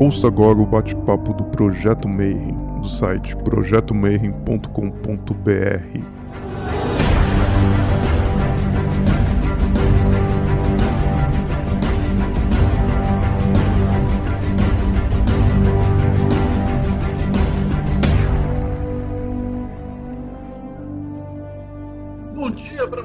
Ouça agora o bate-papo do Projeto Mayhem, do site projetomayhem.com.br.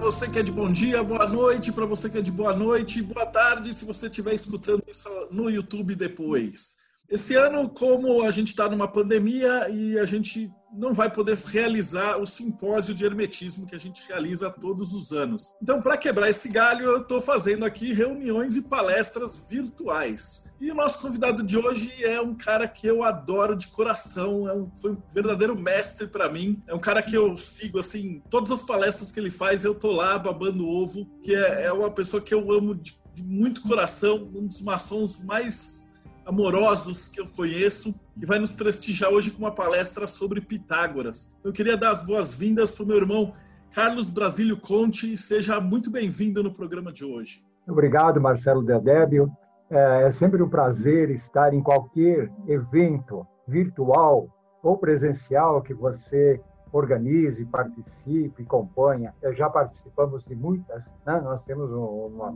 você que é de bom dia, boa noite, para você que é de boa noite, boa tarde, se você estiver escutando isso no YouTube depois. Esse ano, como a gente está numa pandemia e a gente não vai poder realizar o simpósio de hermetismo que a gente realiza todos os anos. Então, para quebrar esse galho, eu estou fazendo aqui reuniões e palestras virtuais. E o nosso convidado de hoje é um cara que eu adoro de coração, é um, foi um verdadeiro mestre para mim. É um cara que eu sigo, assim, todas as palestras que ele faz, eu tô lá babando ovo, que é, é uma pessoa que eu amo de, de muito coração, um dos maçons mais amorosos que eu conheço e vai nos prestigiar hoje com uma palestra sobre Pitágoras. Eu queria dar as boas-vindas para o meu irmão Carlos Brasílio Conte seja muito bem-vindo no programa de hoje. Obrigado, Marcelo Dedébio. É, é sempre um prazer estar em qualquer evento virtual ou presencial que você organize, participe, acompanha. Já participamos de muitas, né? nós temos uma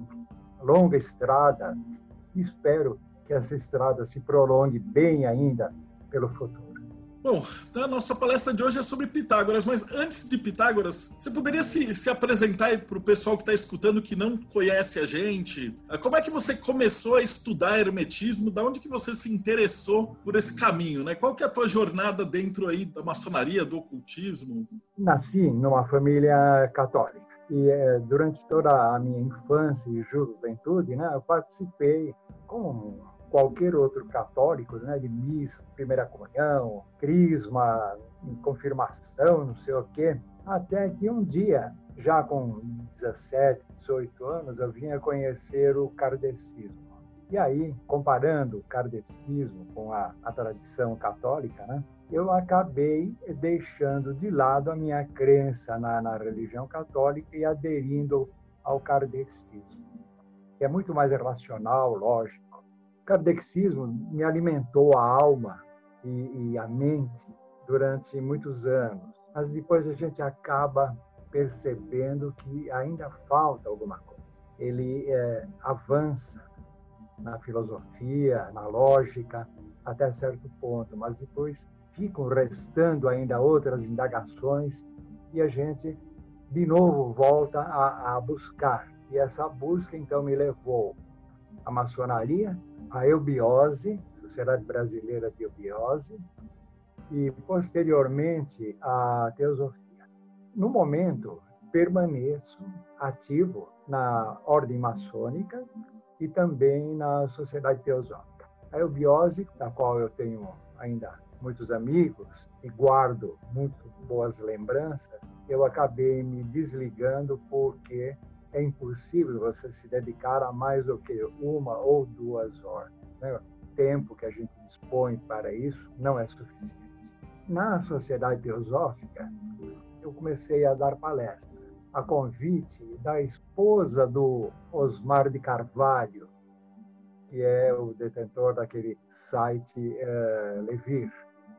longa estrada. Espero que essa estrada se prolongue bem ainda pelo futuro. Bom, a nossa palestra de hoje é sobre Pitágoras, mas antes de Pitágoras, você poderia se, se apresentar para o pessoal que está escutando que não conhece a gente? Como é que você começou a estudar hermetismo? Da onde que você se interessou por esse caminho? Né? Qual que é a tua jornada dentro aí da maçonaria, do ocultismo? Nasci numa família católica e é, durante toda a minha infância e juventude, né, eu participei com qualquer outro católico, né, de missa, primeira comunhão, crisma, confirmação, não sei o quê, até que um dia, já com 17, 18 anos, eu vinha conhecer o kardecismo. E aí, comparando o kardecismo com a, a tradição católica, né, eu acabei deixando de lado a minha crença na, na religião católica e aderindo ao kardecismo, que é muito mais racional, lógico, kardexismo me alimentou a alma e, e a mente durante muitos anos, mas depois a gente acaba percebendo que ainda falta alguma coisa. Ele é, avança na filosofia, na lógica, até certo ponto, mas depois ficam restando ainda outras indagações e a gente, de novo, volta a, a buscar. E essa busca, então, me levou à maçonaria, a eubiose, Sociedade Brasileira de Eubiose, e posteriormente a teosofia. No momento, permaneço ativo na ordem maçônica e também na Sociedade Teosófica. A eubiose, da qual eu tenho ainda muitos amigos e guardo muito boas lembranças, eu acabei me desligando porque é impossível você se dedicar a mais do que uma ou duas horas. Né? O tempo que a gente dispõe para isso não é suficiente. Na sociedade teosófica, eu comecei a dar palestras a convite da esposa do Osmar de Carvalho, que é o detentor daquele site uh, Levir,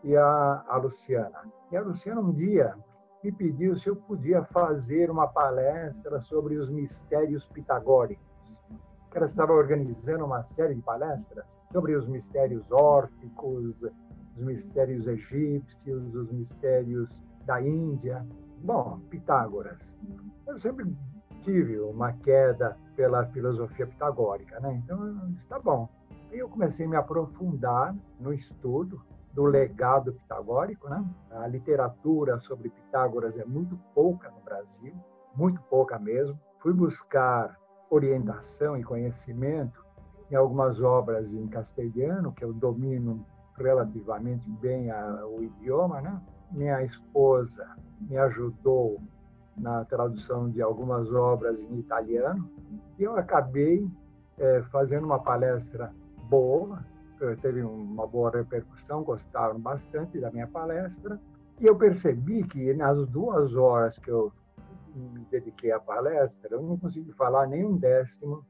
e a, a Luciana. E a Luciana um dia me pediu se eu podia fazer uma palestra sobre os mistérios pitagóricos. Ela estava organizando uma série de palestras sobre os mistérios órficos, os mistérios egípcios, os mistérios da Índia. Bom, Pitágoras. Eu sempre tive uma queda pela filosofia pitagórica, né? Então, está bom. Aí eu comecei a me aprofundar no estudo do legado pitagórico. Né? A literatura sobre Pitágoras é muito pouca no Brasil, muito pouca mesmo. Fui buscar orientação e conhecimento em algumas obras em castelhano, que eu domino relativamente bem a, o idioma. Né? Minha esposa me ajudou na tradução de algumas obras em italiano e eu acabei é, fazendo uma palestra boa teve uma boa repercussão, gostaram bastante da minha palestra. E eu percebi que nas duas horas que eu me dediquei à palestra, eu não consegui falar nem um décimo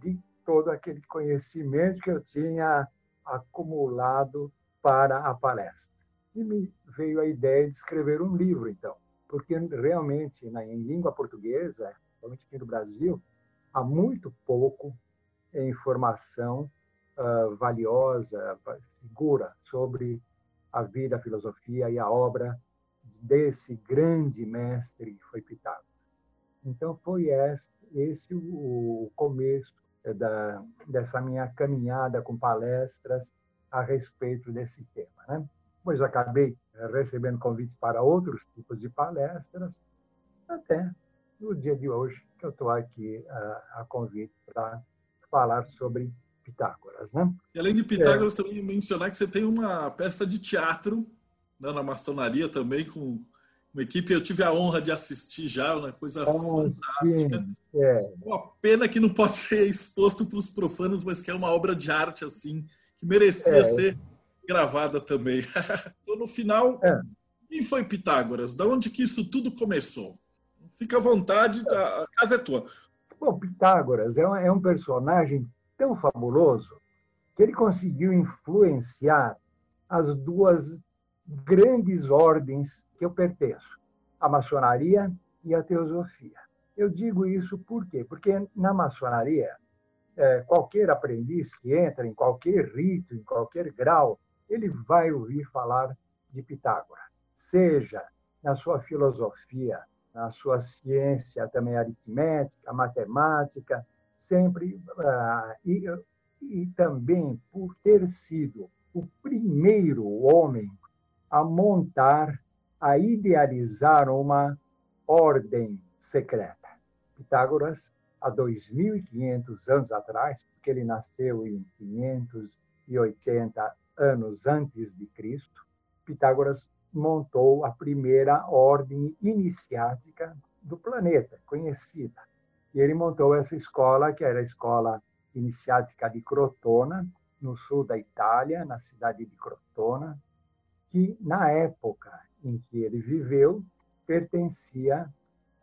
de todo aquele conhecimento que eu tinha acumulado para a palestra. E me veio a ideia de escrever um livro, então, porque realmente, na, em língua portuguesa, principalmente aqui no Brasil, há muito pouco informação uh, valiosa, segura sobre a vida, a filosofia e a obra desse grande mestre que foi Pitágoras. Então foi esse, esse o começo da, dessa minha caminhada com palestras a respeito desse tema. Né? Pois acabei recebendo convites para outros tipos de palestras, até no dia de hoje, que eu estou aqui a, a convite para falar sobre Pitágoras. Né? E além de Pitágoras, é. também mencionar que você tem uma peça de teatro né, na maçonaria também, com uma equipe. Eu tive a honra de assistir já, uma coisa oh, fantástica. É. Uma pena que não pode ser exposto para os profanos, mas que é uma obra de arte assim, que merecia é. ser gravada também. então, no final, é. quem foi Pitágoras? Da onde que isso tudo começou? Fica à vontade, tá? a casa é tua. Bom, Pitágoras é um, é um personagem tão fabuloso que ele conseguiu influenciar as duas grandes ordens que eu pertenço, a maçonaria e a teosofia. Eu digo isso por quê? Porque na maçonaria, é, qualquer aprendiz que entra em qualquer rito, em qualquer grau, ele vai ouvir falar de Pitágoras, seja na sua filosofia, na sua ciência também aritmética, matemática, sempre ah, e, e também por ter sido o primeiro homem a montar, a idealizar uma ordem secreta. Pitágoras, há 2.500 anos atrás, porque ele nasceu em 580 anos antes de Cristo, Pitágoras montou a primeira ordem iniciática do planeta, conhecida. E ele montou essa escola, que era a escola iniciática de Crotona, no sul da Itália, na cidade de Crotona, que, na época em que ele viveu, pertencia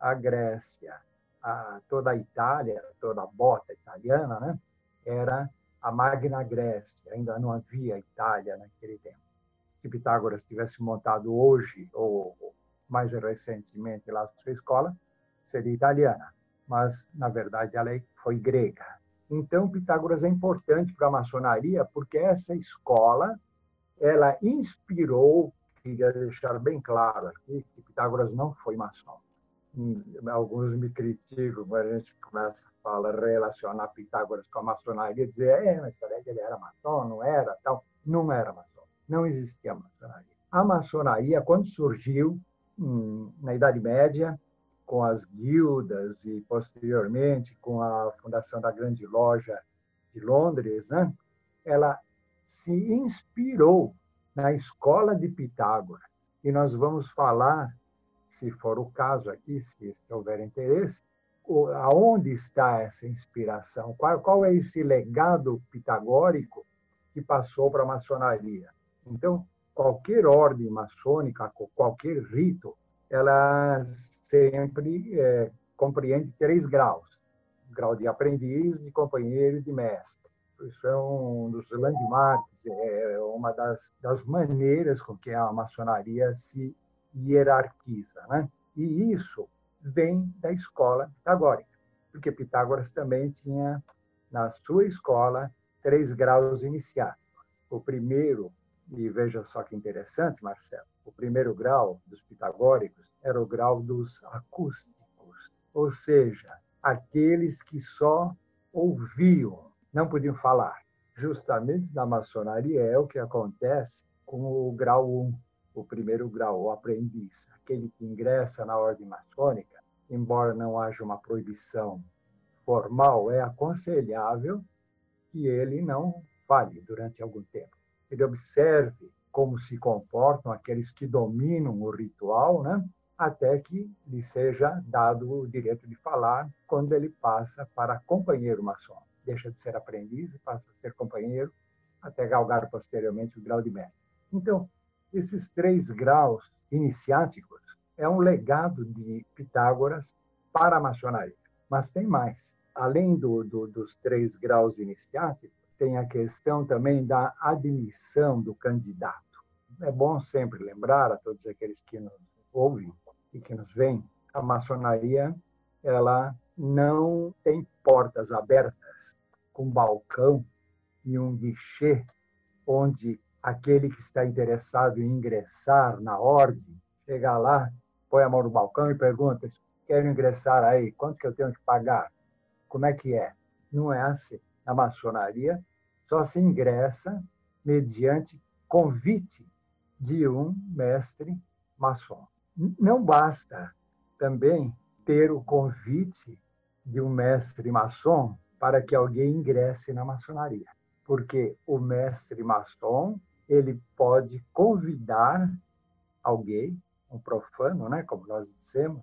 à Grécia. A toda a Itália, toda a bota italiana, né, era a Magna Grécia, ainda não havia Itália naquele tempo. Se Pitágoras tivesse montado hoje, ou mais recentemente lá a sua escola, seria italiana, mas, na verdade, ela foi grega. Então, Pitágoras é importante para a maçonaria porque essa escola ela inspirou, queria deixar bem claro aqui, que Pitágoras não foi maçom. Hum, alguns me criticam quando a gente começa a falar, relacionar Pitágoras com a maçonaria, dizer, é, mas será que ele era maçom? Não era? Tal. Não era maçom. Não existia maçonaria. A maçonaria, quando surgiu hum, na Idade Média, com as guildas e posteriormente com a fundação da Grande Loja de Londres, né? ela se inspirou na escola de Pitágoras. E nós vamos falar, se for o caso aqui, se houver interesse, aonde está essa inspiração? Qual, qual é esse legado pitagórico que passou para a maçonaria? Então, qualquer ordem maçônica, qualquer rito, ela sempre é, compreende três graus: grau de aprendiz, de companheiro e de mestre isso é um dos landmarks, é uma das, das maneiras com que a maçonaria se hierarquiza. Né? E isso vem da escola pitagórica, porque Pitágoras também tinha, na sua escola, três graus iniciáticos. O primeiro, e veja só que interessante, Marcelo, o primeiro grau dos pitagóricos era o grau dos acústicos, ou seja, aqueles que só ouviam não podiam falar. Justamente na maçonaria é o que acontece com o grau 1, o primeiro grau, o aprendiz, aquele que ingressa na ordem maçônica, embora não haja uma proibição formal, é aconselhável que ele não fale durante algum tempo. Ele observe como se comportam aqueles que dominam o ritual, né? até que lhe seja dado o direito de falar quando ele passa para companheiro maçom deixa de ser aprendiz e passa a ser companheiro, até galgar posteriormente o grau de mestre. Então, esses três graus iniciáticos é um legado de Pitágoras para a maçonaria. Mas tem mais. Além do, do, dos três graus iniciáticos, tem a questão também da admissão do candidato. É bom sempre lembrar a todos aqueles que nos ouvem e que nos veem, a maçonaria ela não tem portas abertas com balcão e um guichê onde aquele que está interessado em ingressar na ordem chega lá, põe a mão no balcão e pergunta: quero ingressar aí, quanto que eu tenho que pagar? Como é que é? Não é assim. Na maçonaria, só se ingressa mediante convite de um mestre maçom. Não basta também ter o convite de um mestre maçom para que alguém ingresse na maçonaria, porque o mestre maçom ele pode convidar alguém, um profano, né, como nós dissemos,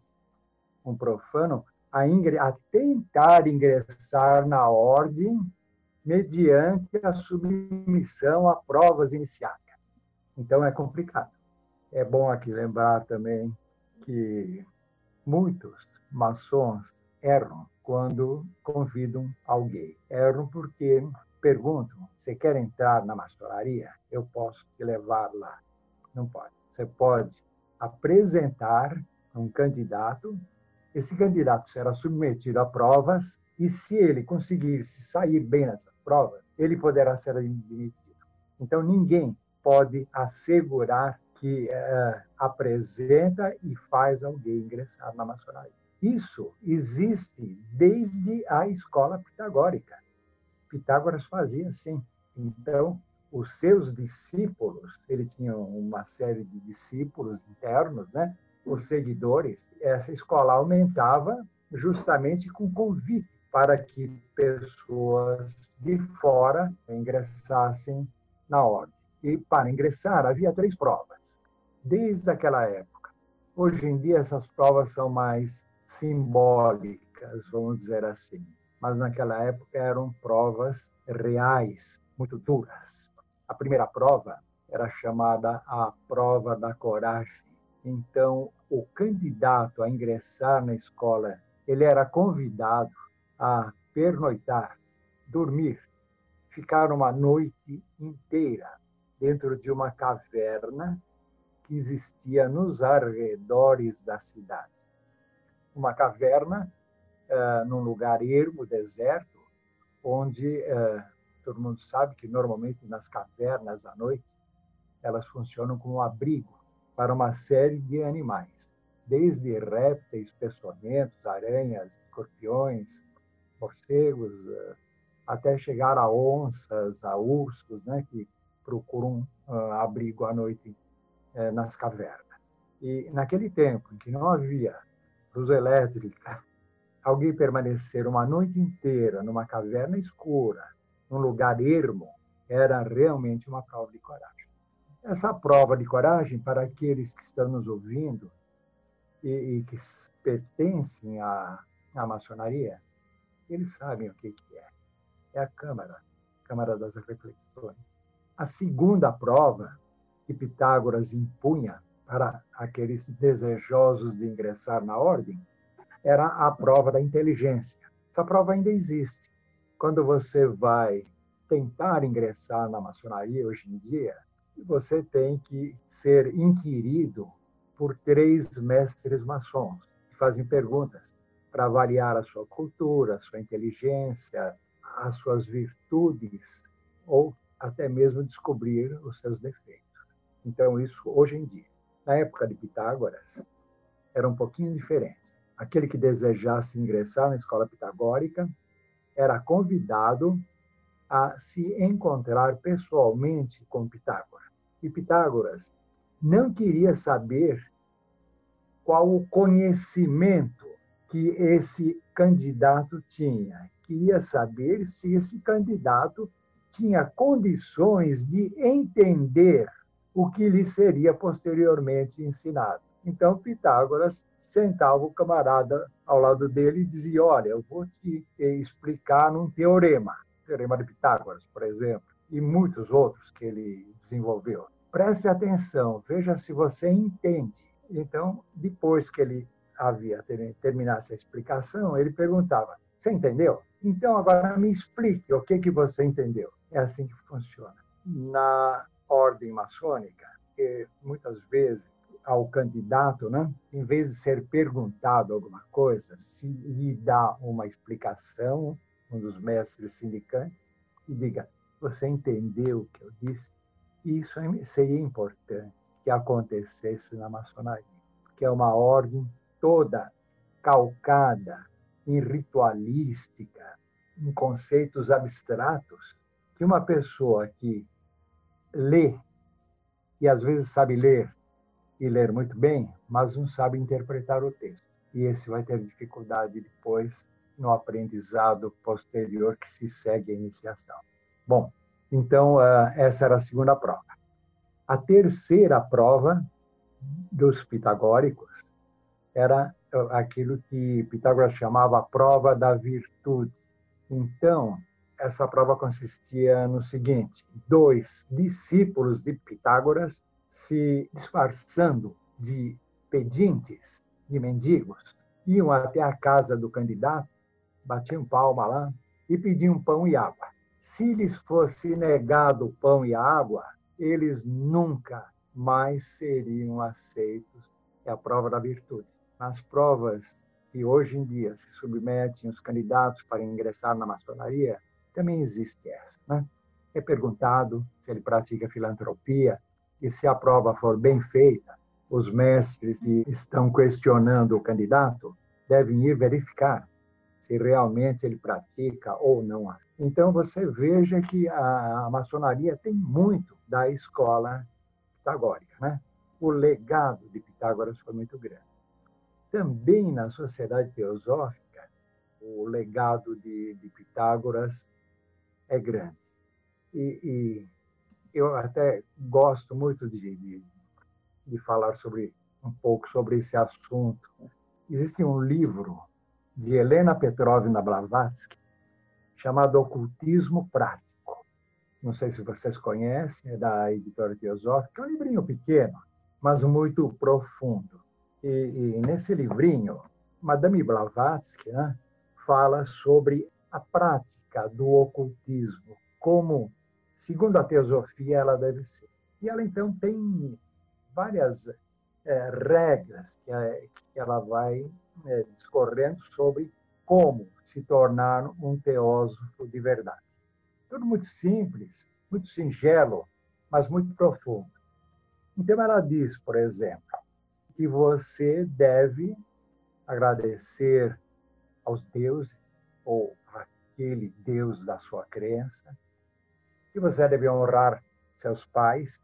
um profano a, ingre a tentar ingressar na ordem mediante a submissão a provas iniciáticas. Então é complicado. É bom aqui lembrar também que muitos maçons erram quando convidam alguém. Erram porque perguntam: você quer entrar na maçonaria? Eu posso te levar lá. Não pode. Você pode apresentar um candidato esse candidato será submetido a provas e, se ele conseguir se sair bem nessas provas, ele poderá ser admitido. Então, ninguém pode assegurar que é, apresenta e faz alguém ingressar na maçonaria. Isso existe desde a escola pitagórica. Pitágoras fazia assim. Então, os seus discípulos, ele tinha uma série de discípulos internos, né? Os seguidores, essa escola aumentava justamente com convite para que pessoas de fora ingressassem na ordem. E para ingressar havia três provas, desde aquela época. Hoje em dia essas provas são mais simbólicas, vamos dizer assim, mas naquela época eram provas reais, muito duras. A primeira prova era chamada a prova da coragem então, o candidato a ingressar na escola, ele era convidado a pernoitar, dormir, ficar uma noite inteira dentro de uma caverna que existia nos arredores da cidade. Uma caverna uh, num lugar ermo, deserto, onde uh, todo mundo sabe que normalmente nas cavernas à noite elas funcionam como um abrigo para uma série de animais, desde répteis, peçonhentos, aranhas, escorpiões, morcegos, eh, até chegar a onças, a ursos, né, que procuram uh, abrigo à noite uh, nas cavernas. E naquele tempo em que não havia luz elétrica, alguém permanecer uma noite inteira numa caverna escura, num lugar ermo, era realmente uma prova de coragem. Essa prova de coragem, para aqueles que estão nos ouvindo e, e que pertencem à, à maçonaria, eles sabem o que, que é. É a Câmara, Câmara das Reflexões. A segunda prova que Pitágoras impunha para aqueles desejosos de ingressar na ordem era a prova da inteligência. Essa prova ainda existe. Quando você vai tentar ingressar na maçonaria hoje em dia, você tem que ser inquirido por três mestres maçons que fazem perguntas para avaliar a sua cultura, a sua inteligência, as suas virtudes ou até mesmo descobrir os seus defeitos. Então, isso hoje em dia. Na época de Pitágoras, era um pouquinho diferente. Aquele que desejasse ingressar na escola pitagórica era convidado a se encontrar pessoalmente com Pitágoras. E Pitágoras não queria saber qual o conhecimento que esse candidato tinha. Queria saber se esse candidato tinha condições de entender o que lhe seria posteriormente ensinado. Então, Pitágoras sentava o camarada ao lado dele e dizia: Olha, eu vou te explicar num teorema. Teorema de Pitágoras, por exemplo, e muitos outros que ele desenvolveu. Preste atenção, veja se você entende. Então, depois que ele havia terminasse a explicação, ele perguntava: Você entendeu? Então, agora me explique o que, que você entendeu. É assim que funciona. Na ordem maçônica, que muitas vezes ao candidato, né, em vez de ser perguntado alguma coisa, se lhe dá uma explicação, um dos mestres sindicantes, e diga: Você entendeu o que eu disse? Isso é, seria importante que acontecesse na maçonaria, que é uma ordem toda calcada em ritualística, em conceitos abstratos, que uma pessoa que lê, e às vezes sabe ler e ler muito bem, mas não sabe interpretar o texto. E esse vai ter dificuldade depois no aprendizado posterior que se segue a iniciação. Bom, então ah, essa era a segunda prova. A terceira prova dos pitagóricos era ah, aquilo que Pitágoras chamava a prova da virtude. Então, essa prova consistia no seguinte: dois discípulos de Pitágoras se disfarçando de pedintes, de mendigos, iam até a casa do candidato, batiam palma lá e pediam pão e água. Se lhes fosse negado o pão e a água, eles nunca mais seriam aceitos. É a prova da virtude. Nas provas que hoje em dia se submetem os candidatos para ingressar na maçonaria, também existe essa. Né? É perguntado se ele pratica filantropia, e se a prova for bem feita, os mestres que estão questionando o candidato devem ir verificar se realmente ele pratica ou não. Então você veja que a, maçonaria tem muito da escola pitagórica, né? O legado de Pitágoras foi muito grande. Também na sociedade teosófica, o legado de, de Pitágoras é grande. E, e eu até gosto muito de, de, de, falar sobre um pouco sobre esse assunto. Existe um livro de Helena Petrovna Blavatsky chamado Ocultismo Prático. Não sei se vocês conhecem, é da editora Teosófica. É um livrinho pequeno, mas muito profundo. E, e nesse livrinho, Madame Blavatsky né, fala sobre a prática do ocultismo, como segundo a teosofia, ela deve ser. E ela, então, tem várias é, regras que, é, que, ela vai é, discorrendo sobre como se tornar um teósofo de verdade. Tudo muito simples, muito singelo, mas muito profundo. Então, ela diz, por exemplo, que você deve agradecer aos deuses ou aquele Deus da sua crença, que você deve honrar seus pais,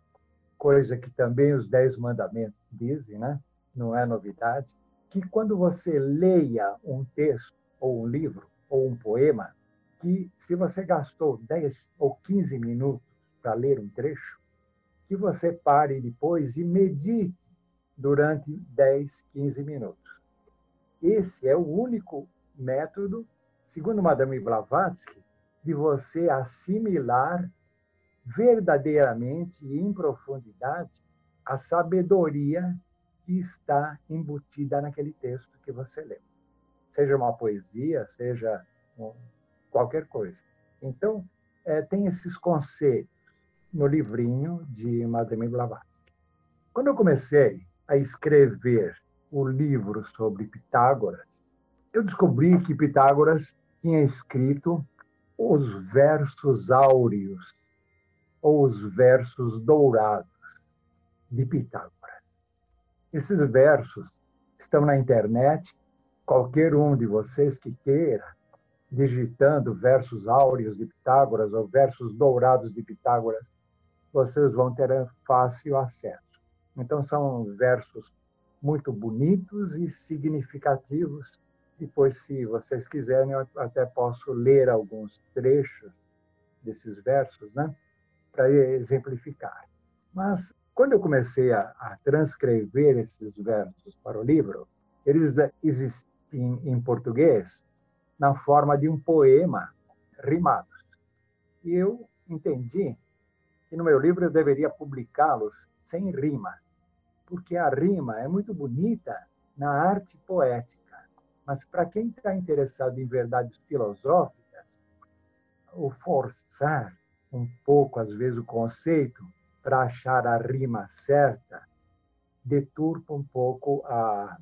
coisa que também os Dez Mandamentos dizem, né? não é novidade, que quando você leia um texto, ou um livro, ou um poema, que se você gastou 10 ou 15 minutos para ler um trecho, que você pare depois e medite durante 10, 15 minutos. Esse é o único método, segundo Madame Blavatsky, de você assimilar verdadeiramente e em profundidade a sabedoria que está embutida naquele texto que você leu. Seja uma poesia, seja qualquer coisa. Então, é, tem esses conceitos no livrinho de Madame Blavatsky. Quando eu comecei a escrever o livro sobre Pitágoras, eu descobri que Pitágoras tinha escrito os versos áureos ou os versos dourados de Pitágoras. Esses versos estão na internet. Qualquer um de vocês que queira, digitando versos áureos de Pitágoras ou versos dourados de Pitágoras, vocês vão ter fácil acesso. Então, são versos muito bonitos e significativos. Depois, se vocês quiserem, eu até posso ler alguns trechos desses versos, né? para exemplificar. Mas, quando eu comecei a, a, transcrever esses versos para o livro, eles existem em português na forma de um poema rimados. E eu entendi que no meu livro eu deveria publicá-los sem rima, porque a rima é muito bonita na arte poética, mas para quem está interessado em verdades filosóficas, o forçar um pouco, às vezes, o conceito para achar a rima certa, deturpa um pouco a,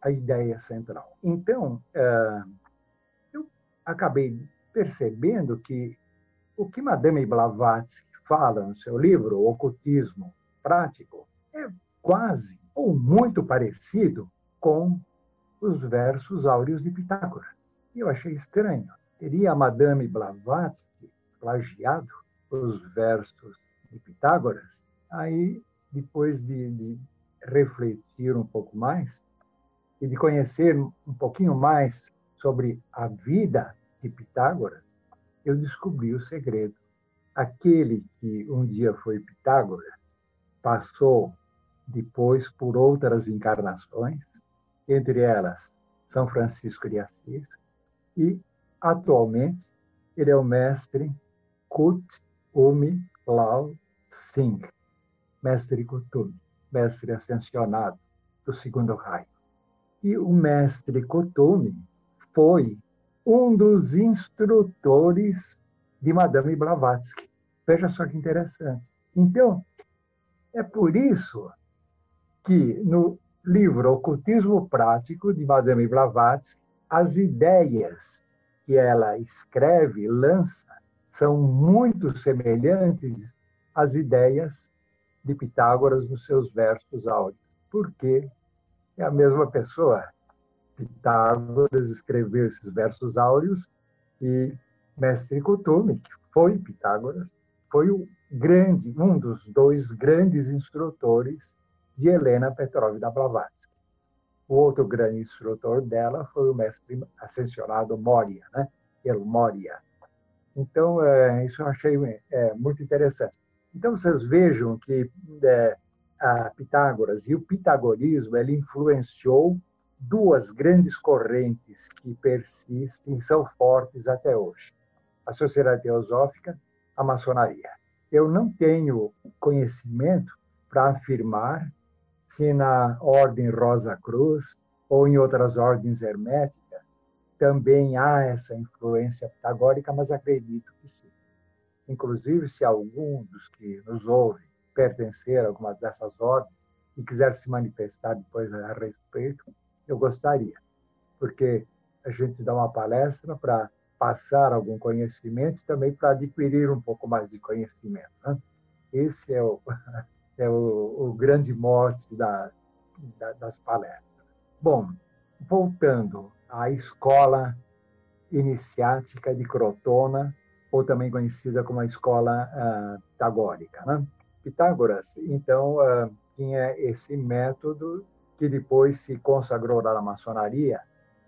a ideia central. Então, é, eu acabei percebendo que o que Madame Blavatsky fala no seu livro, Ocultismo Prático, é quase ou muito parecido com os versos áureos de Pitágoras. E eu achei estranho. Teria Madame Blavatsky plagiado os versos de Pitágoras? Aí, depois de, de refletir um pouco mais e de conhecer um pouquinho mais sobre a vida de Pitágoras, eu descobri o segredo. Aquele que um dia foi Pitágoras passou depois por outras encarnações, entre elas São Francisco de Assis, e atualmente ele é o mestre Kut Umi Lao Singh, mestre Kutumi, mestre ascensionado do segundo raio. E o mestre Kutumi foi um dos instrutores de Madame Blavatsky. Veja só que interessante. Então, é por isso que no livro Ocultismo Prático de Madame Blavatsky, as ideias que ela escreve, lança, são muito semelhantes às ideias de Pitágoras nos seus versos áureos. Porque é a mesma pessoa. Pitágoras escreveu esses versos áureos e Mestre Kutume, que foi Pitágoras, foi o grande, um dos dois grandes instrutores de Helena Petrovna Blavatsky. O outro grande instrutor dela foi o mestre ascensionado Moria, né? El Moria. Então, é, isso eu achei é, muito interessante. Então, vocês vejam que é, a Pitágoras e o pitagorismo ele influenciou duas grandes correntes que persistem e são fortes até hoje: a Sociedade Teosófica, a Maçonaria. Eu não tenho conhecimento para afirmar se na Ordem Rosa Cruz ou em outras ordens herméticas também há essa influência pitagórica, mas acredito que sim. Inclusive, se algum dos que nos ouve pertencer a alguma dessas ordens e quiser se manifestar depois a respeito, eu gostaria, porque a gente dá uma palestra para passar algum conhecimento e também para adquirir um pouco mais de conhecimento. Né? Esse é o, é o, o grande mote da, da, das palestras. Bom, voltando à escola iniciática de Crotona, ou também conhecida como a escola uh, pitagórica. Né? Pitágoras, então, uh, tinha esse método que depois se consagrou na maçonaria,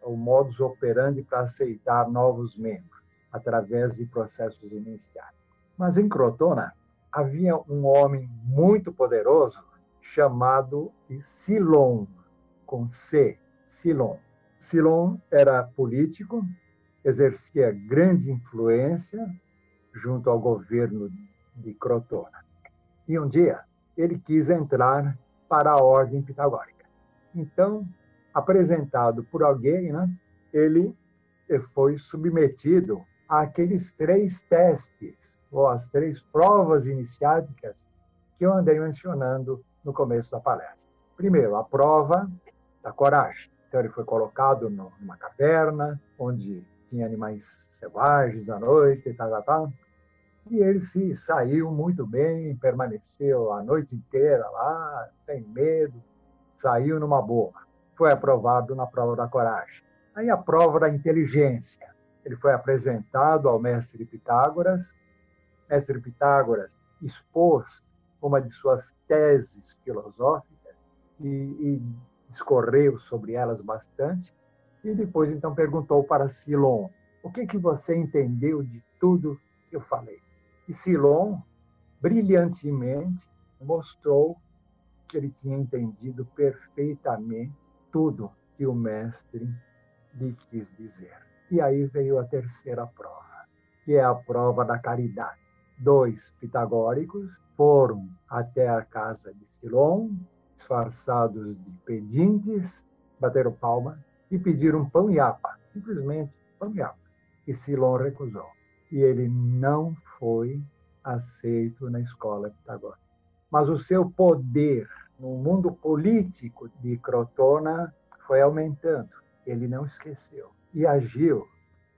o modus operandi para aceitar novos membros, através de processos iniciais. Mas em Crotona, havia um homem muito poderoso chamado Silon, com C, Silon. Silon era político, exercia grande influência junto ao governo de Crotona. E um dia ele quis entrar para a ordem pitagórica. Então, apresentado por alguém, né, ele foi submetido àqueles três testes ou as três provas iniciáticas que eu andei mencionando no começo da palestra. Primeiro, a prova da coragem. Então, ele foi colocado numa caverna, onde tinha animais selvagens à noite e tal, tal, tal. E ele se saiu muito bem, permaneceu a noite inteira lá, sem medo, saiu numa boa. Foi aprovado na prova da coragem. Aí a prova da inteligência. Ele foi apresentado ao mestre Pitágoras mestre Pitágoras expôs uma de suas teses filosóficas e, e discorreu sobre elas bastante, e depois então perguntou para Silon: "O que que você entendeu de tudo que eu falei?" E Silon brilhantemente mostrou que ele tinha entendido perfeitamente tudo que o mestre lhe quis dizer. E aí veio a terceira prova, que é a prova da caridade dois pitagóricos foram até a casa de Silon, disfarçados de pedintes, bateram palma e pediram pão e apa, simplesmente pão e apa. E Silon recusou. e ele não foi aceito na escola pitagórica. Mas o seu poder no mundo político de Crotona foi aumentando. Ele não esqueceu e agiu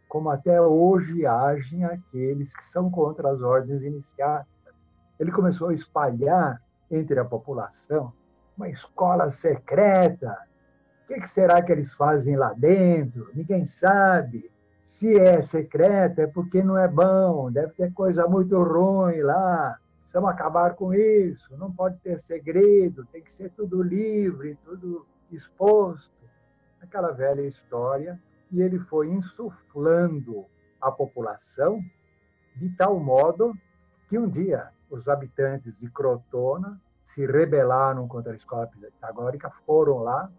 como até hoje agem aqueles que são contra as ordens iniciáticas. Ele começou a espalhar entre a população uma escola secreta. O que será que eles fazem lá dentro? Ninguém sabe. Se é secreta, é porque não é bom, deve ter coisa muito ruim lá. Precisamos acabar com isso. Não pode ter segredo, tem que ser tudo livre, tudo exposto. Aquela velha história. E ele foi insuflando a população de tal modo que um dia os habitantes de Crotona se rebelaram contra a escola pitagórica, foram lá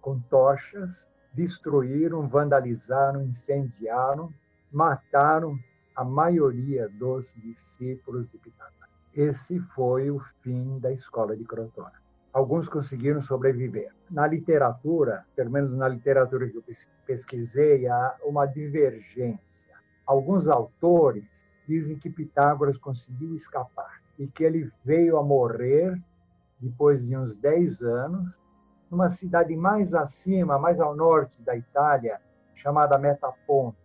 com tochas, destruíram, vandalizaram, incendiaram, mataram a maioria dos discípulos de Pitágoras. Esse foi o fim da escola de Crotona. Alguns conseguiram sobreviver. Na literatura, pelo menos na literatura que eu pesquisei, há uma divergência. Alguns autores dizem que Pitágoras conseguiu escapar e que ele veio a morrer depois de uns 10 anos, numa cidade mais acima, mais ao norte da Itália, chamada Metaponto.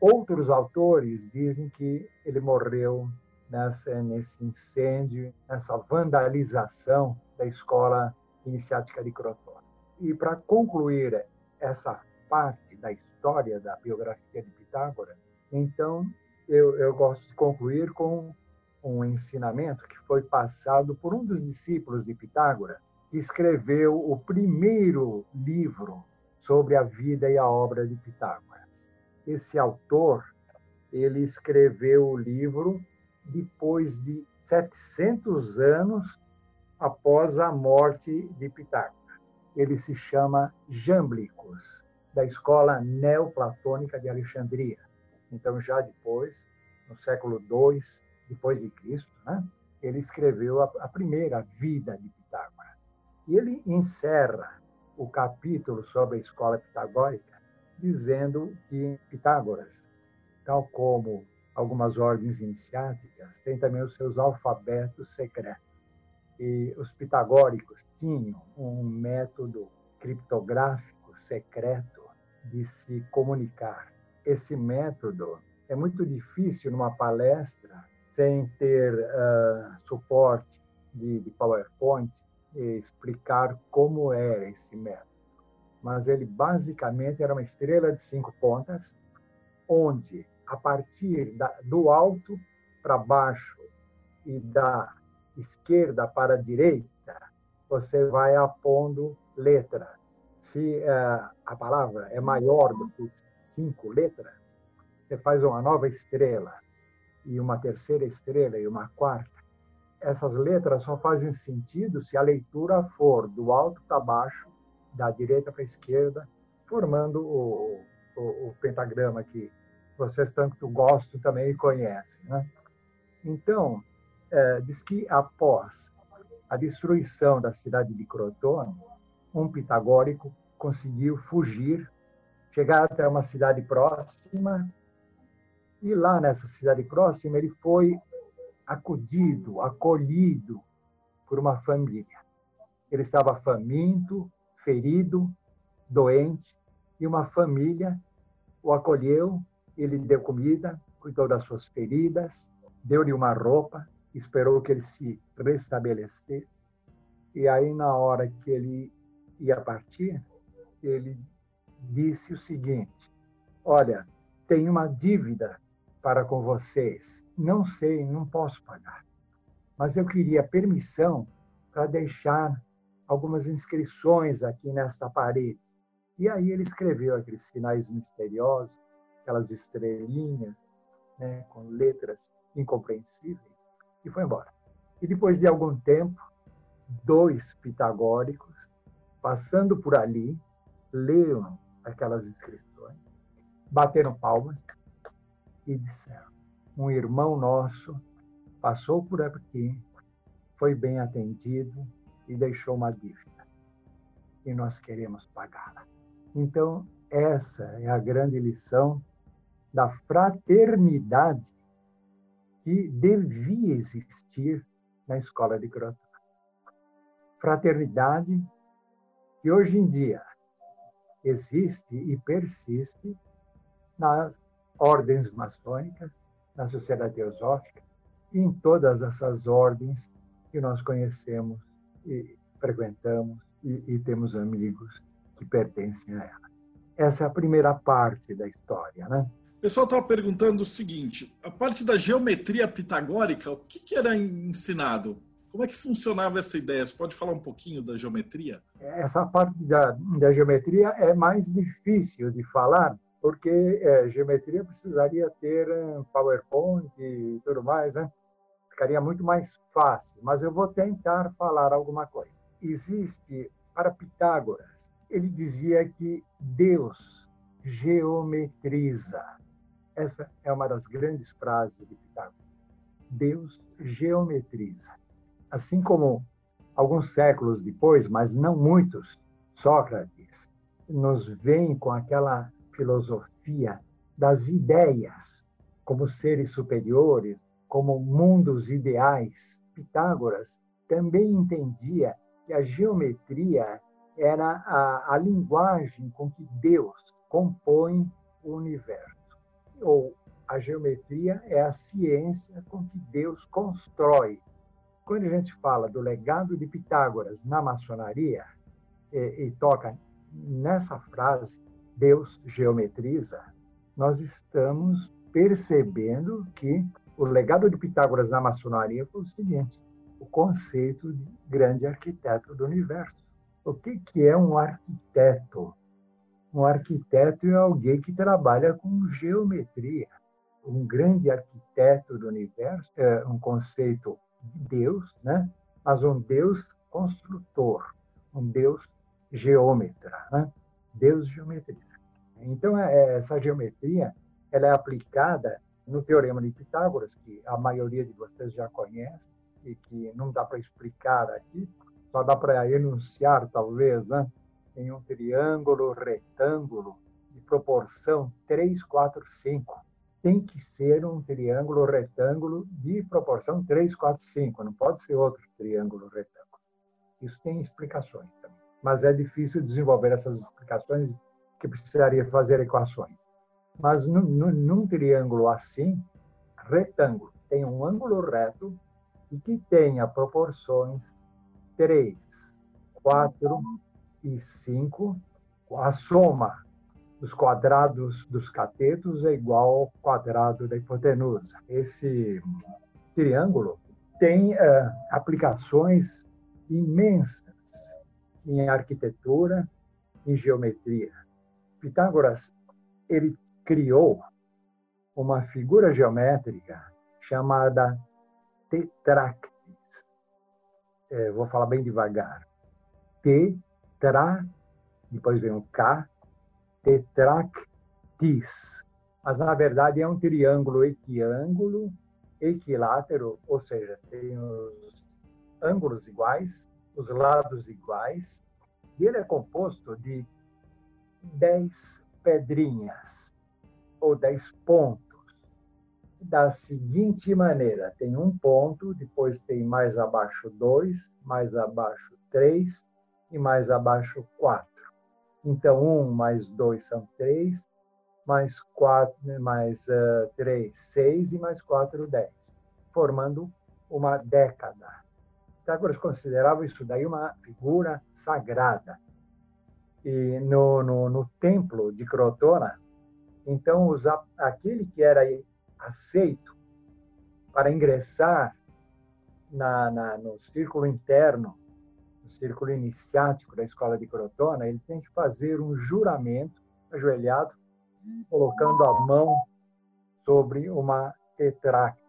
Outros autores dizem que ele morreu nessa, nesse incêndio, nessa vandalização da escola iniciática de Crotone. E para concluir essa parte da história da biografia de Pitágoras, então eu, eu gosto de concluir com um ensinamento que foi passado por um dos discípulos de Pitágoras, que escreveu o primeiro livro sobre a vida e a obra de Pitágoras. Esse autor, ele escreveu o livro depois de 700 anos após a morte de Pitágoras. Ele se chama Jamblicus, da escola neoplatônica de Alexandria. Então, já depois, no século II depois de Cristo, né? ele escreveu a, a primeira vida de Pitágoras. E ele encerra o capítulo sobre a escola pitagórica dizendo que Pitágoras, tal como algumas ordens iniciáticas, tem também os seus alfabetos secretos. E os pitagóricos tinham um método criptográfico secreto de se comunicar. Esse método é muito difícil numa palestra sem ter uh, suporte de, de PowerPoint, explicar como era esse método. Mas ele basicamente era uma estrela de cinco pontas, onde a partir da, do alto para baixo e da esquerda para a direita, você vai apondo letras. Se uh, a palavra é maior do que cinco letras, você faz uma nova estrela e uma terceira estrela e uma quarta, essas letras só fazem sentido se a leitura for do alto para baixo, da direita para a esquerda, formando o, o, o, pentagrama que vocês tanto gostam também e conhecem. Né? Então, é, diz que após a destruição da cidade de Crotone, um pitagórico conseguiu fugir, chegar até uma cidade próxima e lá nessa cidade próxima, ele foi acudido, acolhido por uma família. Ele estava faminto, ferido, doente, e uma família o acolheu, ele deu comida, cuidou das suas feridas, deu-lhe uma roupa, esperou que ele se restabelecesse. E aí, na hora que ele ia partir, ele disse o seguinte: Olha, tem uma dívida para com vocês. Não sei, não posso pagar. Mas eu queria permissão para deixar algumas inscrições aqui nesta parede. E aí ele escreveu aqueles sinais misteriosos, aquelas estrelinhas, né, com letras incompreensíveis, e foi embora. E depois de algum tempo, dois pitagóricos, passando por ali, leram aquelas inscrições, bateram palmas e disseram: Um irmão nosso passou por aqui, foi bem atendido e deixou uma dívida. E nós queremos pagá-la. Então, essa é a grande lição da fraternidade que devia existir na escola de Crotone. Fraternidade que hoje em dia existe e persiste nas ordens maçônicas, na sociedade teosófica e em todas essas ordens que nós conhecemos e frequentamos e, e temos amigos que pertencem a elas. Essa é a primeira parte da história, né? O pessoal estava perguntando o seguinte: a parte da geometria pitagórica, o que, que, era ensinado? Como é que funcionava essa ideia? Você pode falar um pouquinho da geometria? Essa parte da, da geometria é mais difícil de falar, porque é, geometria precisaria ter PowerPoint e tudo mais, né? Ficaria muito mais fácil, mas eu vou tentar falar alguma coisa. Existe, para Pitágoras, ele dizia que Deus geometriza essa é uma das grandes frases de Pitágoras. Deus geometriza. Assim como alguns séculos depois, mas não muitos, Sócrates nos vem com aquela filosofia das ideias como seres superiores, como mundos ideais. Pitágoras também entendia que a geometria era a, a linguagem com que Deus compõe o universo ou a geometria é a ciência com que Deus constrói. Quando a gente fala do legado de Pitágoras na maçonaria e, e toca nessa frase, Deus geometriza, nós estamos percebendo que o legado de Pitágoras na maçonaria foi o seguinte: o conceito de grande arquiteto do universo. O que, que é um arquiteto? Um arquiteto é alguém que trabalha com geometria. Um grande arquiteto do universo é um conceito de Deus, né? mas um Deus construtor, um Deus geômetra, né? Deus geometria. Então, é, é, essa geometria ela é aplicada no Teorema de Pitágoras, que a maioria de vocês já conhece e que não dá para explicar aqui, só dá para enunciar, talvez, né? em um triângulo retângulo de proporção 3, 4, 5. Tem que ser um triângulo retângulo de proporção 3, 4, 5. Não pode ser outro triângulo retângulo. Isso tem explicações também. Mas é difícil desenvolver essas explicações que precisaria fazer equações. Mas num, num, triângulo assim, retângulo, tem um ângulo reto e que tenha proporções 3, 4, e 5, a soma dos quadrados dos catetos é igual ao quadrado da hipotenusa. Esse triângulo tem uh, aplicações imensas em arquitetura e geometria. Pitágoras ele criou uma figura geométrica chamada tetráctis. É, vou falar bem devagar. T tra, depois vem o K, tetractis. Mas, na verdade, é um triângulo equiângulo, equilátero, ou seja, tem os ângulos iguais, os lados iguais, e ele é composto de dez pedrinhas, ou dez pontos, da seguinte maneira: tem um ponto, depois tem mais abaixo dois, mais abaixo três, e mais abaixo 4. Então, 1 mais 2 são 3, mais 4, mais uh, 3, 6 e mais 4, 10, formando uma década. Pitágoras considerava isso daí uma figura sagrada. E no, no, no templo de Crotona, então, os, aquele que era aceito para ingressar na, na, no círculo interno círculo iniciático da escola de Crotona, ele tem que fazer um juramento ajoelhado, colocando a mão sobre uma tetracte.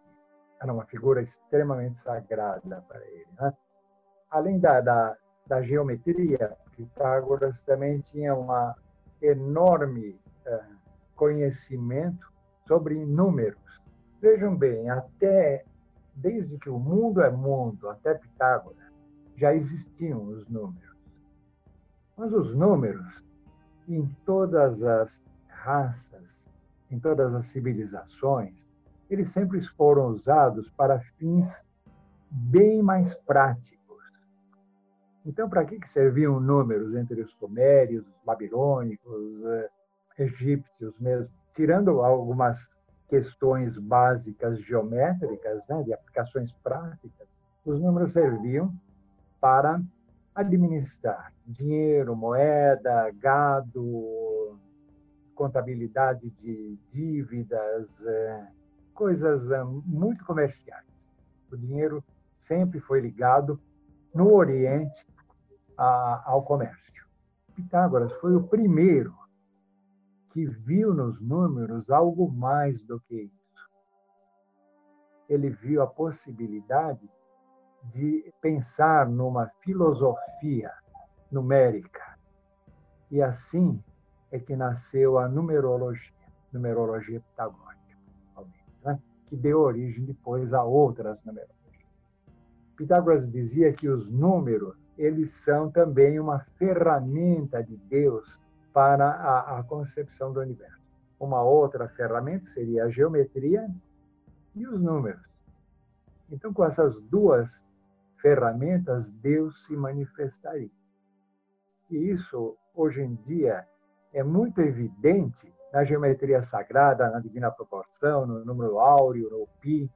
Era uma figura extremamente sagrada para ele. Né? Além da, da, da, geometria, Pitágoras também tinha um enorme uh, conhecimento sobre números. Vejam bem, até desde que o mundo é mundo, até Pitágoras, já existiam os números. Mas os números, em todas as raças, em todas as civilizações, eles sempre foram usados para fins bem mais práticos. Então, para que serviam números entre os sumérios, os babilônicos, eh, egípcios mesmo? Tirando algumas questões básicas geométricas, né, de aplicações práticas, os números serviam para administrar dinheiro, moeda, gado, contabilidade de dívidas, é, coisas é, muito comerciais. O dinheiro sempre foi ligado no Oriente ao comércio. Pitágoras foi o primeiro que viu nos números algo mais do que isso. Ele viu a possibilidade de pensar numa filosofia numérica. E assim é que nasceu a numerologia, numerologia pitagórica, principalmente, né? que deu origem depois a outras numerologias. Pitágoras dizia que os números eles são também uma ferramenta de Deus para a, a concepção do universo. Uma outra ferramenta seria a geometria e os números. Então, com essas duas ferramentas, Deus se manifestaria. E isso, hoje em dia, é muito evidente na geometria sagrada, na divina proporção, no número áureo, no pi,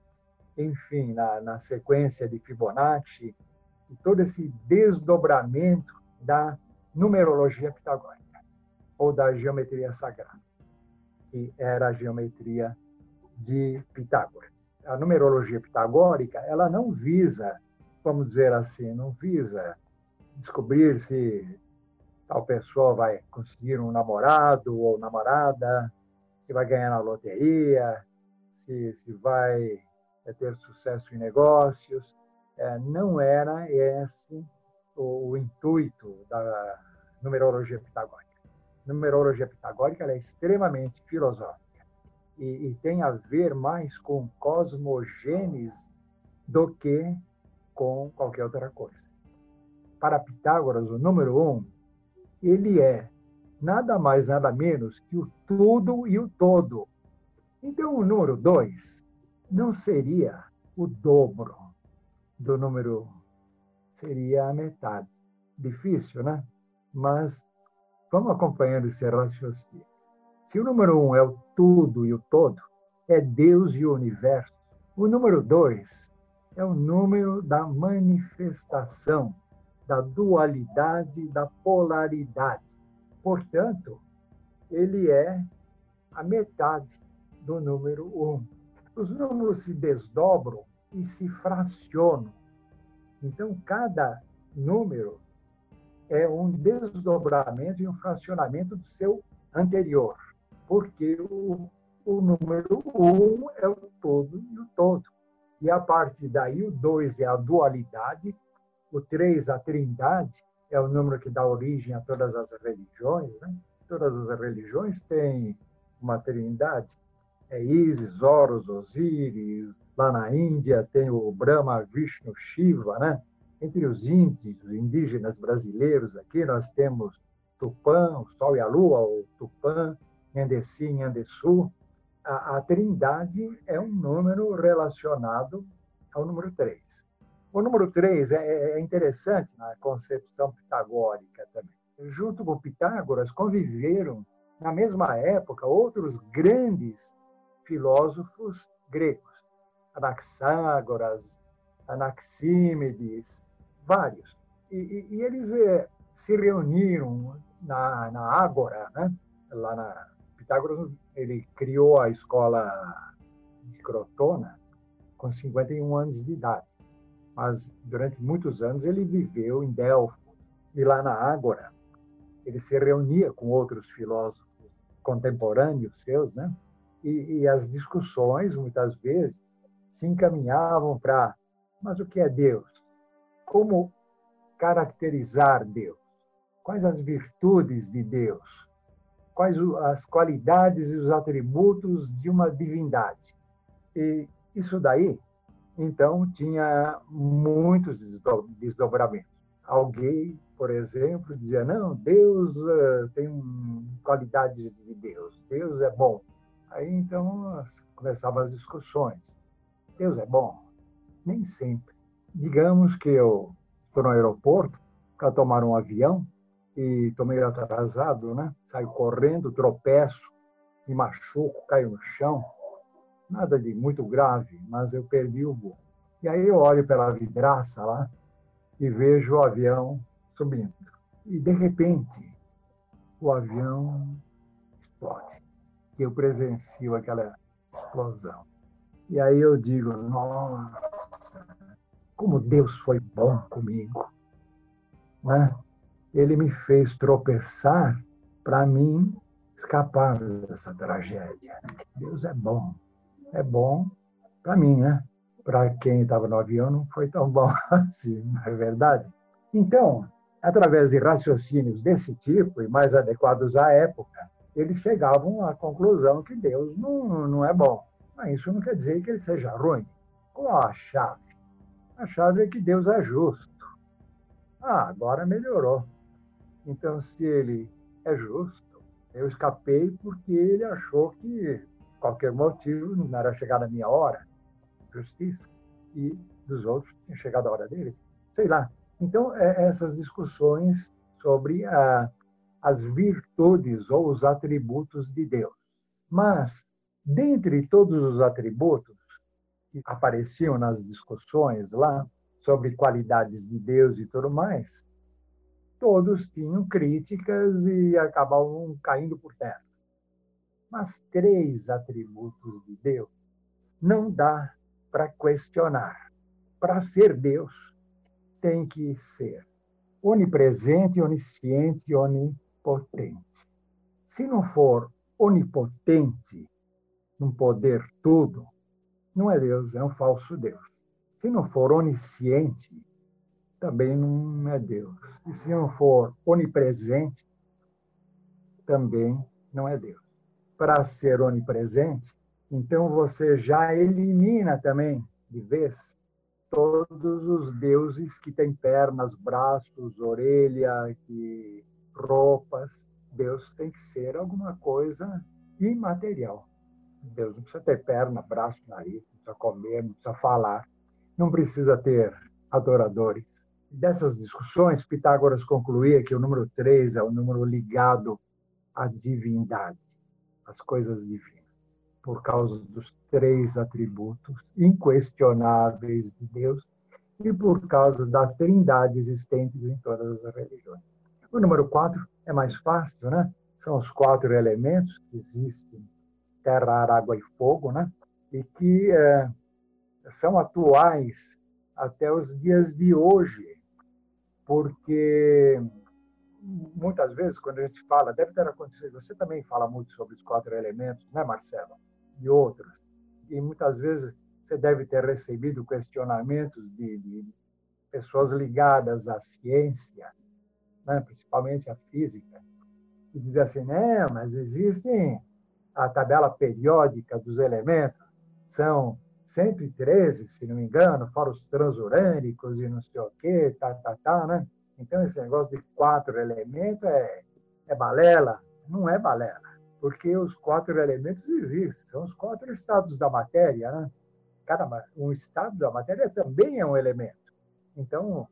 enfim, na, na sequência de Fibonacci, e todo esse desdobramento da numerologia pitagórica, ou da geometria sagrada, que era a geometria de Pitágoras. A numerologia pitagórica, ela não visa vamos dizer assim, não visa descobrir se tal pessoa vai conseguir um namorado ou namorada, se vai ganhar na loteria, se, se vai é, ter sucesso em negócios. É, não era esse o, o, intuito da numerologia pitagórica. A numerologia pitagórica é extremamente filosófica e, e tem a ver mais com cosmogênese do que com qualquer outra coisa. Para Pitágoras, o número um, ele é nada mais, nada menos que o tudo e o todo. Então, o número dois não seria o dobro do número seria a metade. Difícil, né? Mas vamos acompanhando esse raciocínio. Se o número um é o tudo e o todo, é Deus e o universo, o número dois é o número da manifestação, da dualidade, da polaridade. Portanto, ele é a metade do número um. Os números se desdobram e se fracionam. Então, cada número é um desdobramento e um fracionamento do seu anterior, porque o, o número um é o todo e o todo. E a partir daí, o 2 é a dualidade, o 3 a trindade, é o número que dá origem a todas as religiões. Né? Todas as religiões têm uma trindade. É Isis, Horus, Osíris. Lá na Índia tem o Brahma, Vishnu, Shiva. Né? Entre os índios, indígenas brasileiros aqui, nós temos Tupã, o Sol e a Lua, o Tupã, Nhandessi, Nhandesu a, a trindade é um número relacionado ao número 3. O número 3 é, é interessante na concepção pitagórica também. Junto com Pitágoras conviveram, na mesma época, outros grandes filósofos gregos. Anaxágoras, Anaxímedes, vários. E, e, e eles é, se reuniram na, na Ágora, né? lá na, Pitágoras ele criou a escola de Crotona com 51 anos de idade, mas durante muitos anos ele viveu em Delfos e lá na Ágora ele se reunia com outros filósofos contemporâneos seus, né? E, e as discussões muitas vezes se encaminhavam para, mas o que é Deus? Como caracterizar Deus? Quais as virtudes de Deus? quais as qualidades e os atributos de uma divindade. E isso daí, então, tinha muitos desdobramentos. Alguém, por exemplo, dizia: não, Deus uh, tem qualidades de Deus, Deus é bom. Aí então começavam as discussões. Deus é bom? Nem sempre. Digamos que eu estou no aeroporto para tomar um avião e estou meio atrasado, né? Saio correndo, tropeço, me machuco, caio no chão. Nada de muito grave, mas eu perdi o voo. E aí eu olho pela vidraça lá e vejo o avião subindo. E de repente, o avião explode. E eu presencio aquela explosão. E aí eu digo, nossa, como Deus foi bom comigo. Né? Ele me fez tropeçar para mim escapar dessa tragédia. Deus é bom. É bom para mim, né? Para quem estava no avião não foi tão bom assim, não é verdade? Então, através de raciocínios desse tipo e mais adequados à época, eles chegavam à conclusão que Deus não, não é bom. Mas isso não quer dizer que ele seja ruim. Qual a chave? A chave é que Deus é justo. Ah, agora melhorou. Então, se ele é justo, eu escapei porque ele achou que qualquer motivo não era chegar a minha hora. Justiça. E dos outros tinha chegado a hora deles. Sei lá. Então, é, essas discussões sobre a, as virtudes ou os atributos de Deus. Mas Dentre todos os atributos que apareciam nas discussões lá sobre qualidades de Deus e tudo mais, todos tinham críticas e acabavam caindo por terra. Mas três atributos de Deus não dá para questionar. Para ser Deus, tem que ser onipresente, onisciente e onipotente. Se não for onipotente, num poder tudo, não é Deus, é um falso Deus. Se não for onisciente, também não é Deus. E se não for onipresente, também não é Deus. Para ser onipresente, então você já elimina também, de vez, todos os deuses que têm pernas, braços, orelha, que, roupas. Deus tem que ser alguma coisa imaterial. Deus não precisa ter perna, braço, nariz, não precisa comer, não precisa falar, não precisa ter adoradores. Dessas discussões, Pitágoras concluía que o número 3 é o número ligado à divindade, às coisas divinas, por causa dos três atributos inquestionáveis de Deus e por causa da trindade existentes em todas as religiões. O número 4 é mais fácil, né? São os quatro elementos que existem terra, ar, água e fogo, né? e que é, são atuais até os dias de hoje, porque muitas vezes, quando a gente fala, deve ter acontecido, você também fala muito sobre os quatro elementos, né, Marcelo? E outros. E muitas vezes você deve ter recebido questionamentos de, de pessoas ligadas à ciência, né, principalmente à física, que dizem assim, né, mas existem a tabela periódica dos elementos, são 113, se não me engano, fora os transurânicos e não sei o quê, tá, tá, tá, né? Então, esse negócio de quatro elementos é, é balela? Não é balela, porque os quatro elementos existem, são os quatro estados da matéria, né? Cada, um estado da matéria também é um elemento. Então,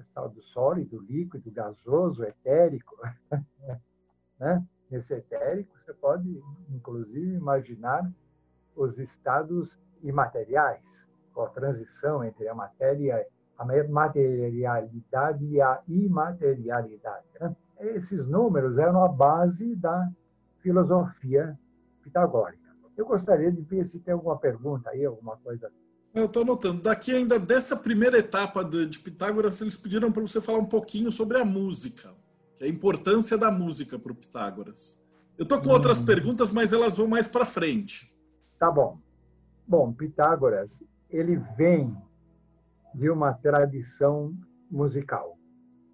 estado sólido, líquido, gasoso, etérico, né? Nesse etérico, você pode, inclusive, imaginar os estados imateriais, a transição entre a matéria, a materialidade e a imaterialidade. Né? Esses números eram a base da filosofia pitagórica. Eu gostaria de ver se tem alguma pergunta aí, alguma coisa assim. Eu estou anotando. Daqui ainda dessa primeira etapa de Pitágoras, eles pediram para você falar um pouquinho sobre a música é a importância da música para o Pitágoras. Eu tô com hum. outras perguntas, mas elas vão mais para frente. Tá bom. Bom, Pitágoras, ele vem de uma tradição musical,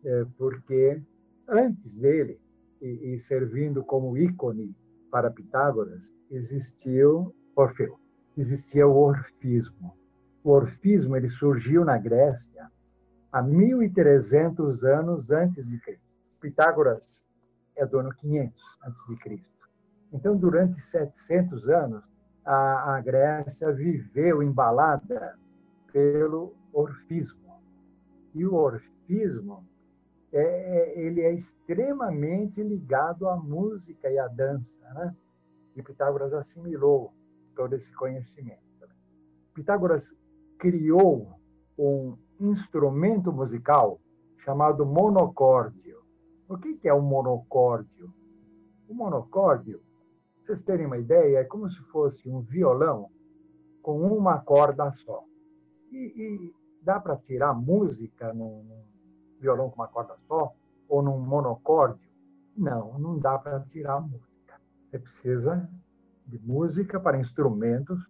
é, porque antes dele, e, e servindo como ícone para Pitágoras, existiu Orfeu, existia o orfismo. O orfismo ele surgiu na Grécia há 1.300 anos antes de Cristo. Pitágoras é do ano 500 a.C. Então, durante 700 anos, a, a Grécia viveu embalada pelo orfismo. E o orfismo é, é, ele é extremamente ligado à música e à dança, né? E Pitágoras assimilou todo esse conhecimento. Pitágoras criou um instrumento musical chamado monocórdio. O que é um monocórdio? O monocórdio, para vocês terem uma ideia, é como se fosse um violão com uma corda só. E, e dá para tirar música num, violão com uma corda só ou num monocórdio? Não, não dá para tirar música. Você precisa de música para instrumentos,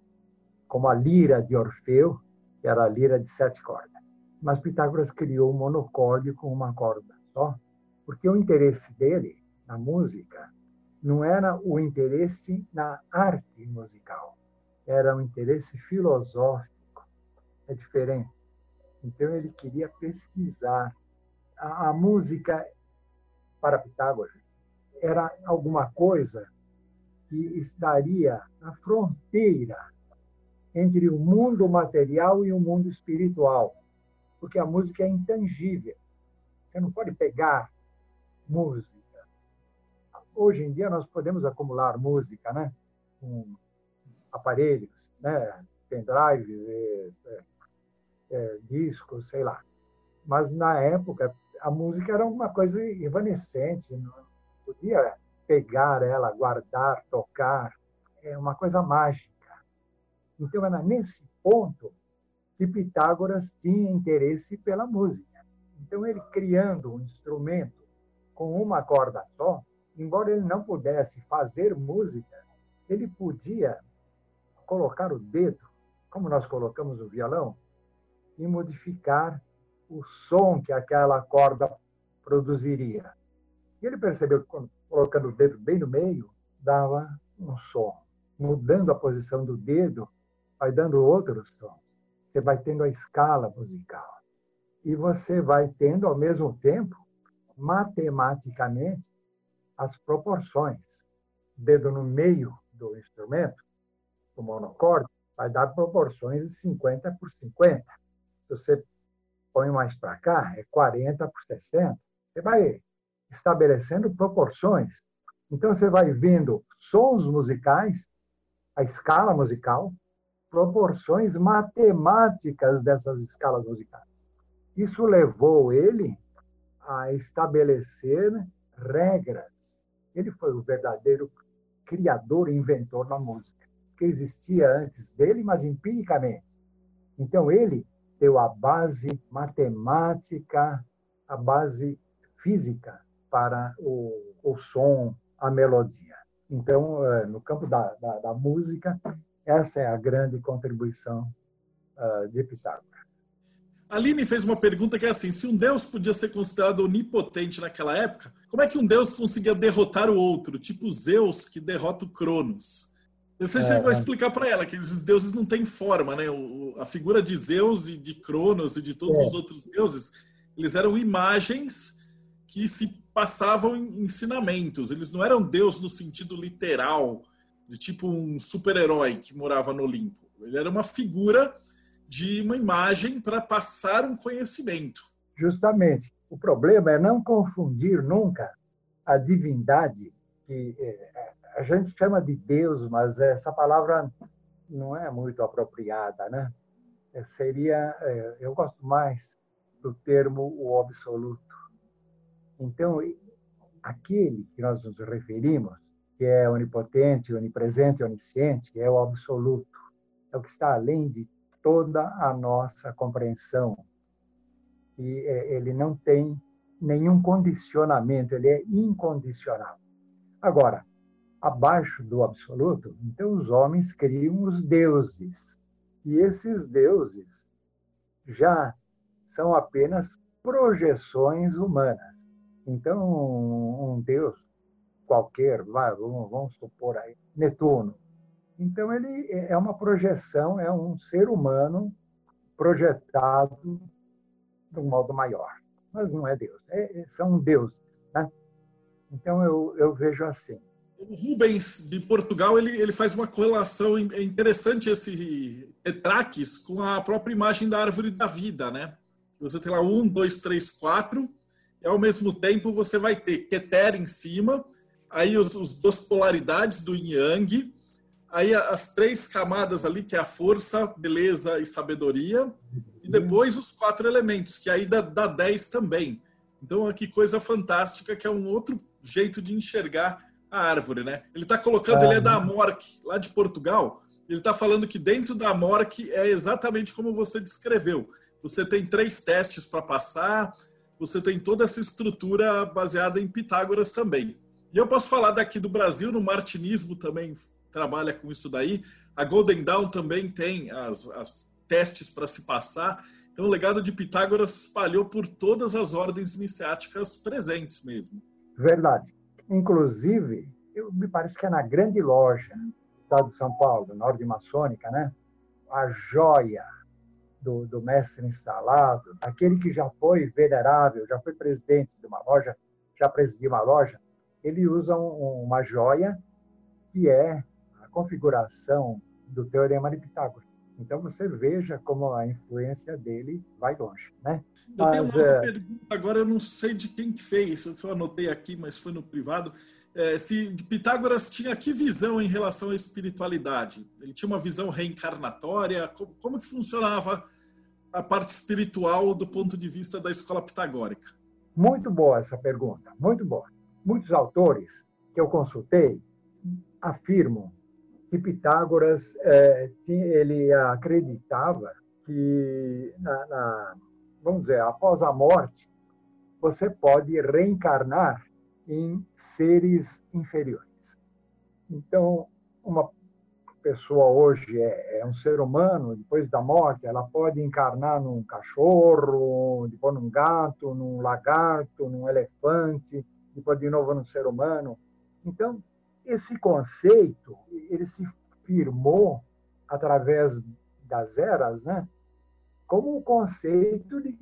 como a lira de Orfeu, que era a lira de sete cordas. Mas Pitágoras criou um monocórdio com uma corda só, porque o interesse dele na música não era o interesse na arte musical, era um interesse filosófico. É diferente. Então ele queria pesquisar a, a música para Pitágoras era alguma coisa que estaria na fronteira entre o mundo material e o mundo espiritual, porque a música é intangível. Você não pode pegar música. Hoje em dia nós podemos acumular música, né? Com aparelhos, né? Pendrives, é, é, discos, sei lá. Mas na época a música era uma coisa evanescente, não podia pegar ela, guardar, tocar, é uma coisa mágica. Então era nesse ponto que Pitágoras tinha interesse pela música. Então ele criando um instrumento com uma corda só, embora ele não pudesse fazer músicas, ele podia colocar o dedo, como nós colocamos o violão, e modificar o som que aquela corda produziria. E ele percebeu que, colocando o dedo bem no meio, dava um som. Mudando a posição do dedo, vai dando outro som. Você vai tendo a escala musical. E você vai tendo, ao mesmo tempo, matematicamente, as proporções. Dedo no meio do instrumento, o monocorde, vai dar proporções de 50 por 50. Se você põe mais para cá, é 40 por 60. Você vai estabelecendo proporções. Então, você vai vendo sons musicais, a escala musical, proporções matemáticas dessas escalas musicais. Isso levou ele a estabelecer regras. Ele foi o verdadeiro criador e inventor da música, que existia antes dele, mas empiricamente. Então, ele deu a base matemática, a base física para o, o som, a melodia. Então, é, no campo da, da, da música, essa é a grande contribuição uh, de Pitágoras. Aline fez uma pergunta que é assim: se um deus podia ser considerado onipotente naquela época, como é que um deus conseguia derrotar o outro, tipo Zeus que derrota o Cronos? Você chegou é, a explicar para ela que os deuses não têm forma, né? O, a figura de Zeus e de Cronos e de todos é. os outros deuses, eles eram imagens que se passavam em ensinamentos. Eles não eram deus no sentido literal, de tipo um super-herói que morava no Olimpo. Ele era uma figura de uma imagem para passar um conhecimento. Justamente. O problema é não confundir nunca a divindade que é, a gente chama de Deus, mas essa palavra não é muito apropriada, né? É, seria, é, eu gosto mais do termo o absoluto. Então, aquele que nós nos referimos, que é onipotente, onipresente, onisciente, é o absoluto. É o que está além de toda a nossa compreensão. E ele não tem nenhum condicionamento, ele é incondicional. Agora, abaixo do absoluto, então os homens criam os deuses. E esses deuses já são apenas projeções humanas. Então, um deus qualquer, vamos supor aí, Netuno. Então, ele é uma projeção, é um ser humano projetado de um modo maior. Mas não é Deus, é, são deuses. Né? Então, eu, eu vejo assim O Rubens, de Portugal, ele, ele faz uma correlação é interessante esse tetraques com a própria imagem da árvore da vida, né? Você tem lá um, dois, três, quatro, e ao mesmo tempo você vai ter Keter em cima, aí os, os duas polaridades do Yin Yang, aí as três camadas ali, que é a força, beleza e sabedoria, e depois os quatro elementos, que aí dá, dá dez também. Então, que coisa fantástica, que é um outro jeito de enxergar a árvore, né? Ele está colocando, é. ele é da Amorque, lá de Portugal, ele está falando que dentro da Amorque é exatamente como você descreveu. Você tem três testes para passar, você tem toda essa estrutura baseada em Pitágoras também. E eu posso falar daqui do Brasil, no martinismo também trabalha com isso daí. A Golden Dawn também tem as, as testes para se passar. Então, o legado de Pitágoras espalhou por todas as ordens iniciáticas presentes mesmo. Verdade. Inclusive, eu, me parece que é na grande loja do Estado de São Paulo, na ordem maçônica, né? a joia do, do, mestre instalado, aquele que já foi venerável, já foi presidente de uma loja, já presidiu uma loja, ele usa um, uma joia que é a configuração do Teorema de Pitágoras. Então você veja como a influência dele vai longe, né? Eu mas, tenho uma é... pergunta agora, eu não sei de quem que fez, o que eu anotei aqui, mas foi no privado. É, se Pitágoras tinha que visão em relação à espiritualidade? Ele tinha uma visão reencarnatória? Como, como que funcionava a parte espiritual do ponto de vista da escola pitagórica? Muito boa essa pergunta, muito boa. Muitos autores que eu consultei afirmam que Pitágoras é, ele acreditava que na, na, vamos dizer após a morte você pode reencarnar em seres inferiores. Então uma pessoa hoje é, é, um ser humano, depois da morte, ela pode encarnar num cachorro, depois num gato, num lagarto, num elefante, depois de novo num ser humano. Então, esse conceito ele se firmou através das eras, né? Como o conceito de,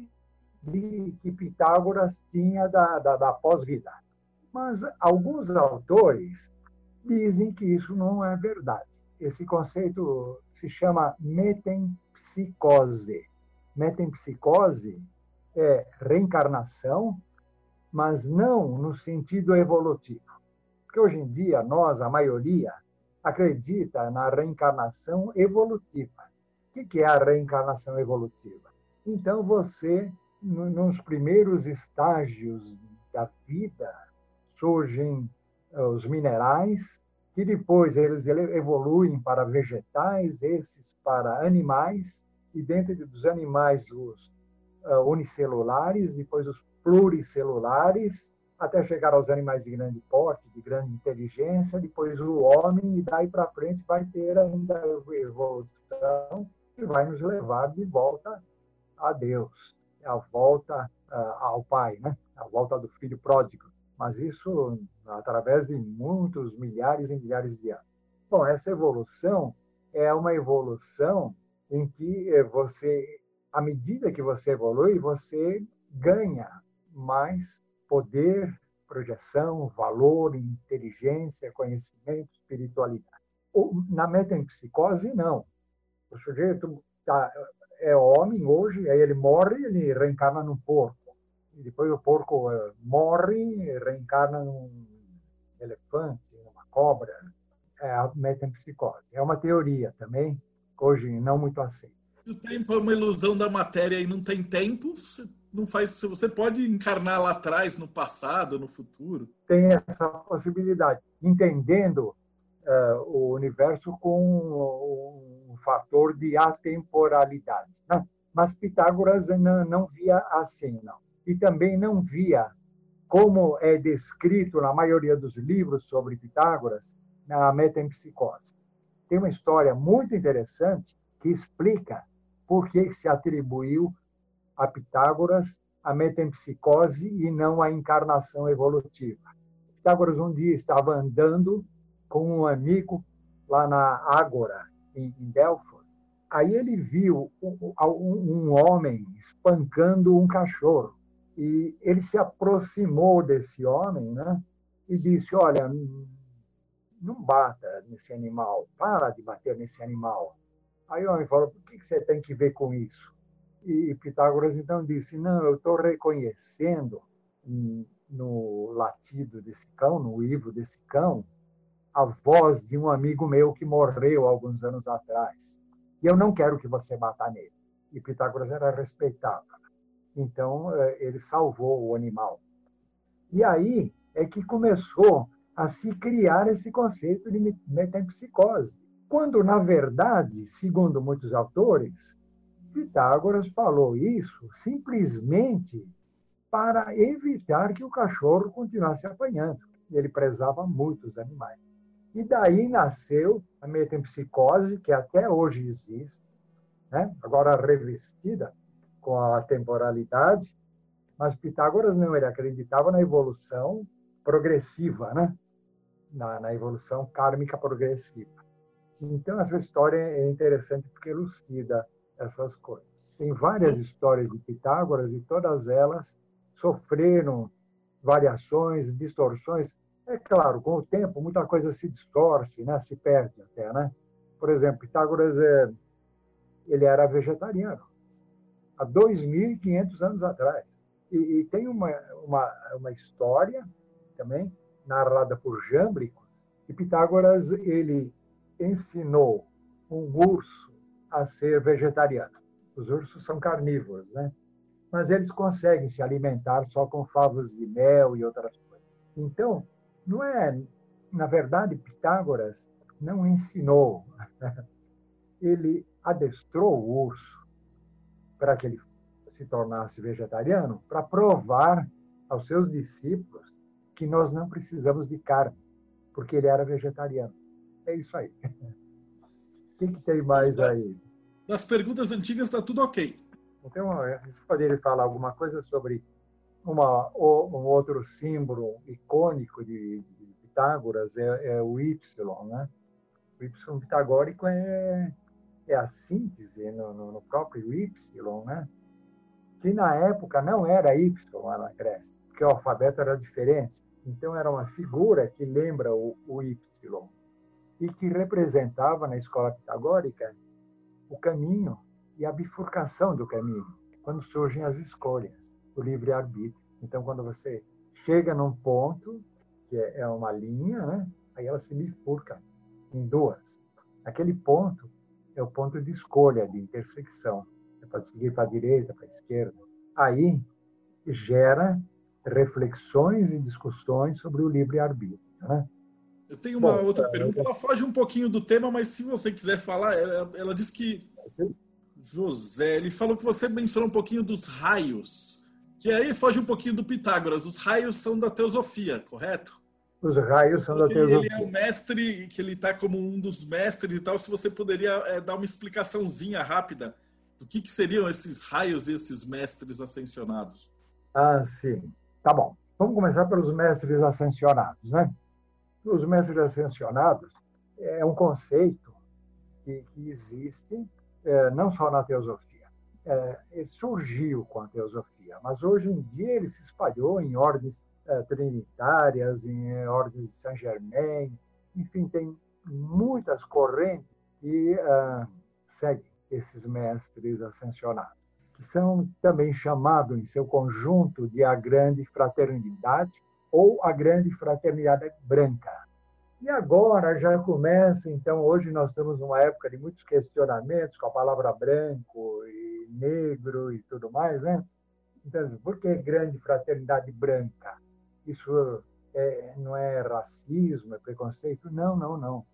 de que Pitágoras tinha da, da, da pós-vida. Mas alguns autores dizem que isso não é verdade. Esse conceito se chama metempsicose. Metempsicose é reencarnação, mas não no sentido evolutivo. Porque hoje em dia, nós, a maioria, acredita na reencarnação evolutiva. O que é a reencarnação evolutiva? Então, você, nos primeiros estágios da vida, surgem eh, os minerais, que depois eles evoluem para vegetais, esses para animais, e dentro dos animais os uh, unicelulares, depois os pluricelulares, até chegar aos animais de grande porte, de grande inteligência, depois o homem, e daí para frente vai ter ainda a evolução que vai nos levar de volta a Deus, a volta uh, ao Pai, né? a volta do filho pródigo. Mas isso através de muitos milhares e milhares de anos. Bom, essa evolução é uma evolução em que eh, você, à medida que você evolui, você ganha mais poder, projeção, valor, inteligência, conhecimento, espiritualidade. Na metempsicose, não. O sujeito tá, é homem hoje, aí ele morre, ele reencarna num porco. E depois o porco eh, morre, reencarna num elefante, numa cobra. É a metempsicose. É uma teoria também, hoje não muito aceita. O tempo é uma ilusão da matéria e não tem tempo, você não faz. Você pode encarnar lá atrás, no passado, no futuro. Tem essa possibilidade, entendendo uh, o universo com um fator de atemporalidade. Né? Mas Pitágoras não, não via assim, não. E também não via, como é descrito na maioria dos livros sobre Pitágoras, na metempsicose. Tem uma história muito interessante que explica por que se atribuiu a Pitágoras a metempsicose e não a encarnação evolutiva. Pitágoras um dia estava andando com um amigo lá na Ágora, em, Delfos. Aí ele viu um, um homem espancando um cachorro. E ele se aproximou desse homem né, e disse: Olha, não bata nesse animal, para de bater nesse animal. Aí o homem falou, por que você tem que ver com isso? E Pitágoras então disse, não, eu estou reconhecendo no latido desse cão, no uivo desse cão, a voz de um amigo meu que morreu alguns anos atrás. E eu não quero que você bata nele. E Pitágoras era respeitado. Então, eh, ele salvou o animal. E aí é que começou a se criar esse conceito de metempsicose. Quando, na verdade, segundo muitos autores, Pitágoras falou isso simplesmente para evitar que o cachorro continuasse apanhando. Ele prezava muito os animais. E daí nasceu a metempsicose, que até hoje existe, né? agora revestida com a temporalidade, mas Pitágoras não, ele acreditava na evolução progressiva, né? na, na evolução kármica progressiva. Então, essa história é interessante porque elucida essas coisas. Tem várias histórias de Pitágoras e todas elas sofreram variações, distorções. É claro, com o tempo, muita coisa se distorce, né? se perde até. Né? Por exemplo, Pitágoras é, ele era vegetariano há 2.500 anos atrás. E, e, tem uma, uma, uma história também narrada por Jâmblico que Pitágoras ele ensinou um urso a ser vegetariano. Os ursos são carnívoros, né? mas eles conseguem se alimentar só com favos de mel e outras coisas. Então, não é, na verdade, Pitágoras não ensinou, ele adestrou o urso para que ele se tornasse vegetariano, para provar aos seus discípulos que nós não precisamos de carne, porque ele era vegetariano. É isso aí. O que, que tem mais aí? Nas perguntas antigas está tudo ok. Então, você poderia falar alguma coisa sobre uma, um outro símbolo icônico de, de Pitágoras, é, é, o Y, né? O Y pitagórico é, é a síntese no, no, no, próprio Y, né? Que na época não era Y lá na Grécia, porque o alfabeto era diferente. Então, era uma figura que lembra o, o Y e que representava na escola pitagórica o caminho e a bifurcação do caminho, quando surgem as escolhas, o livre-arbítrio. Então, quando você chega num ponto, que é, é uma linha, né? aí ela se bifurca em duas. Aquele ponto é o ponto de escolha, de intersecção. É para seguir para a direita, para a esquerda. Aí gera reflexões e discussões sobre o livre-arbítrio. Né? Eu tenho uma Bom, outra pergunta. Ela foge um pouquinho do tema, mas se você quiser falar, ela, ela diz que José, ele falou que você mencionou um pouquinho dos raios, que aí foge um pouquinho do Pitágoras. Os raios são da teosofia, correto? Os raios são Porque da teosofia. Ele é o mestre, que ele está como um dos mestres e tal. Se você poderia é, dar uma explicaçãozinha rápida do que, que seriam esses raios e esses mestres ascensionados. Ah, sim. Tá bom. Vamos começar pelos mestres ascensionados, né? Os mestres ascensionados é um conceito que, que existe é, não só na teosofia. É, surgiu com a teosofia, mas hoje em dia ele se espalhou em ordens é, trinitárias, em ordens de Saint Germain, enfim, tem muitas correntes que uh, seguem esses mestres ascensionados, que são também chamados em seu conjunto de a grande fraternidade ou a grande fraternidade branca. E agora já começa, então, hoje nós estamos numa época de muitos questionamentos com a palavra branco e negro e tudo mais, né? Então, por que grande fraternidade branca? Isso é, não é racismo, é preconceito? Não, não, não.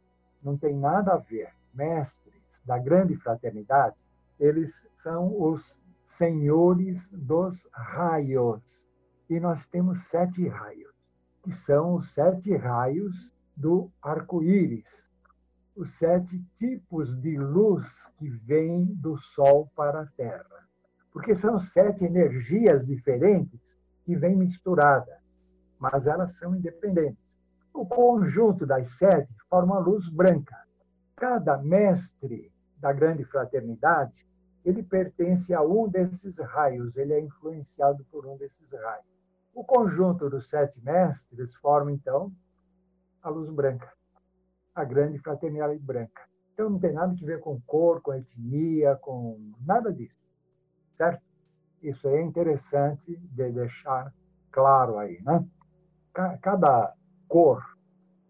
Não tem nada a ver. Mestres da grande fraternidade, eles são os senhores dos raios. E nós temos sete raios, que são os sete raios do arco-íris, os sete tipos de luz que vêm do Sol para a Terra. Porque são sete energias diferentes que vêm misturadas, mas elas são independentes. O conjunto das sete forma a luz branca. Cada mestre da grande fraternidade, ele pertence a um desses raios, ele é influenciado por um desses raios. O conjunto dos sete mestres forma, então, a luz branca. a grande fraternidade branca. Então não tem nada que ver com cor, com etnia, com nada disso, certo? Isso é interessante de deixar claro aí, né? Cada cor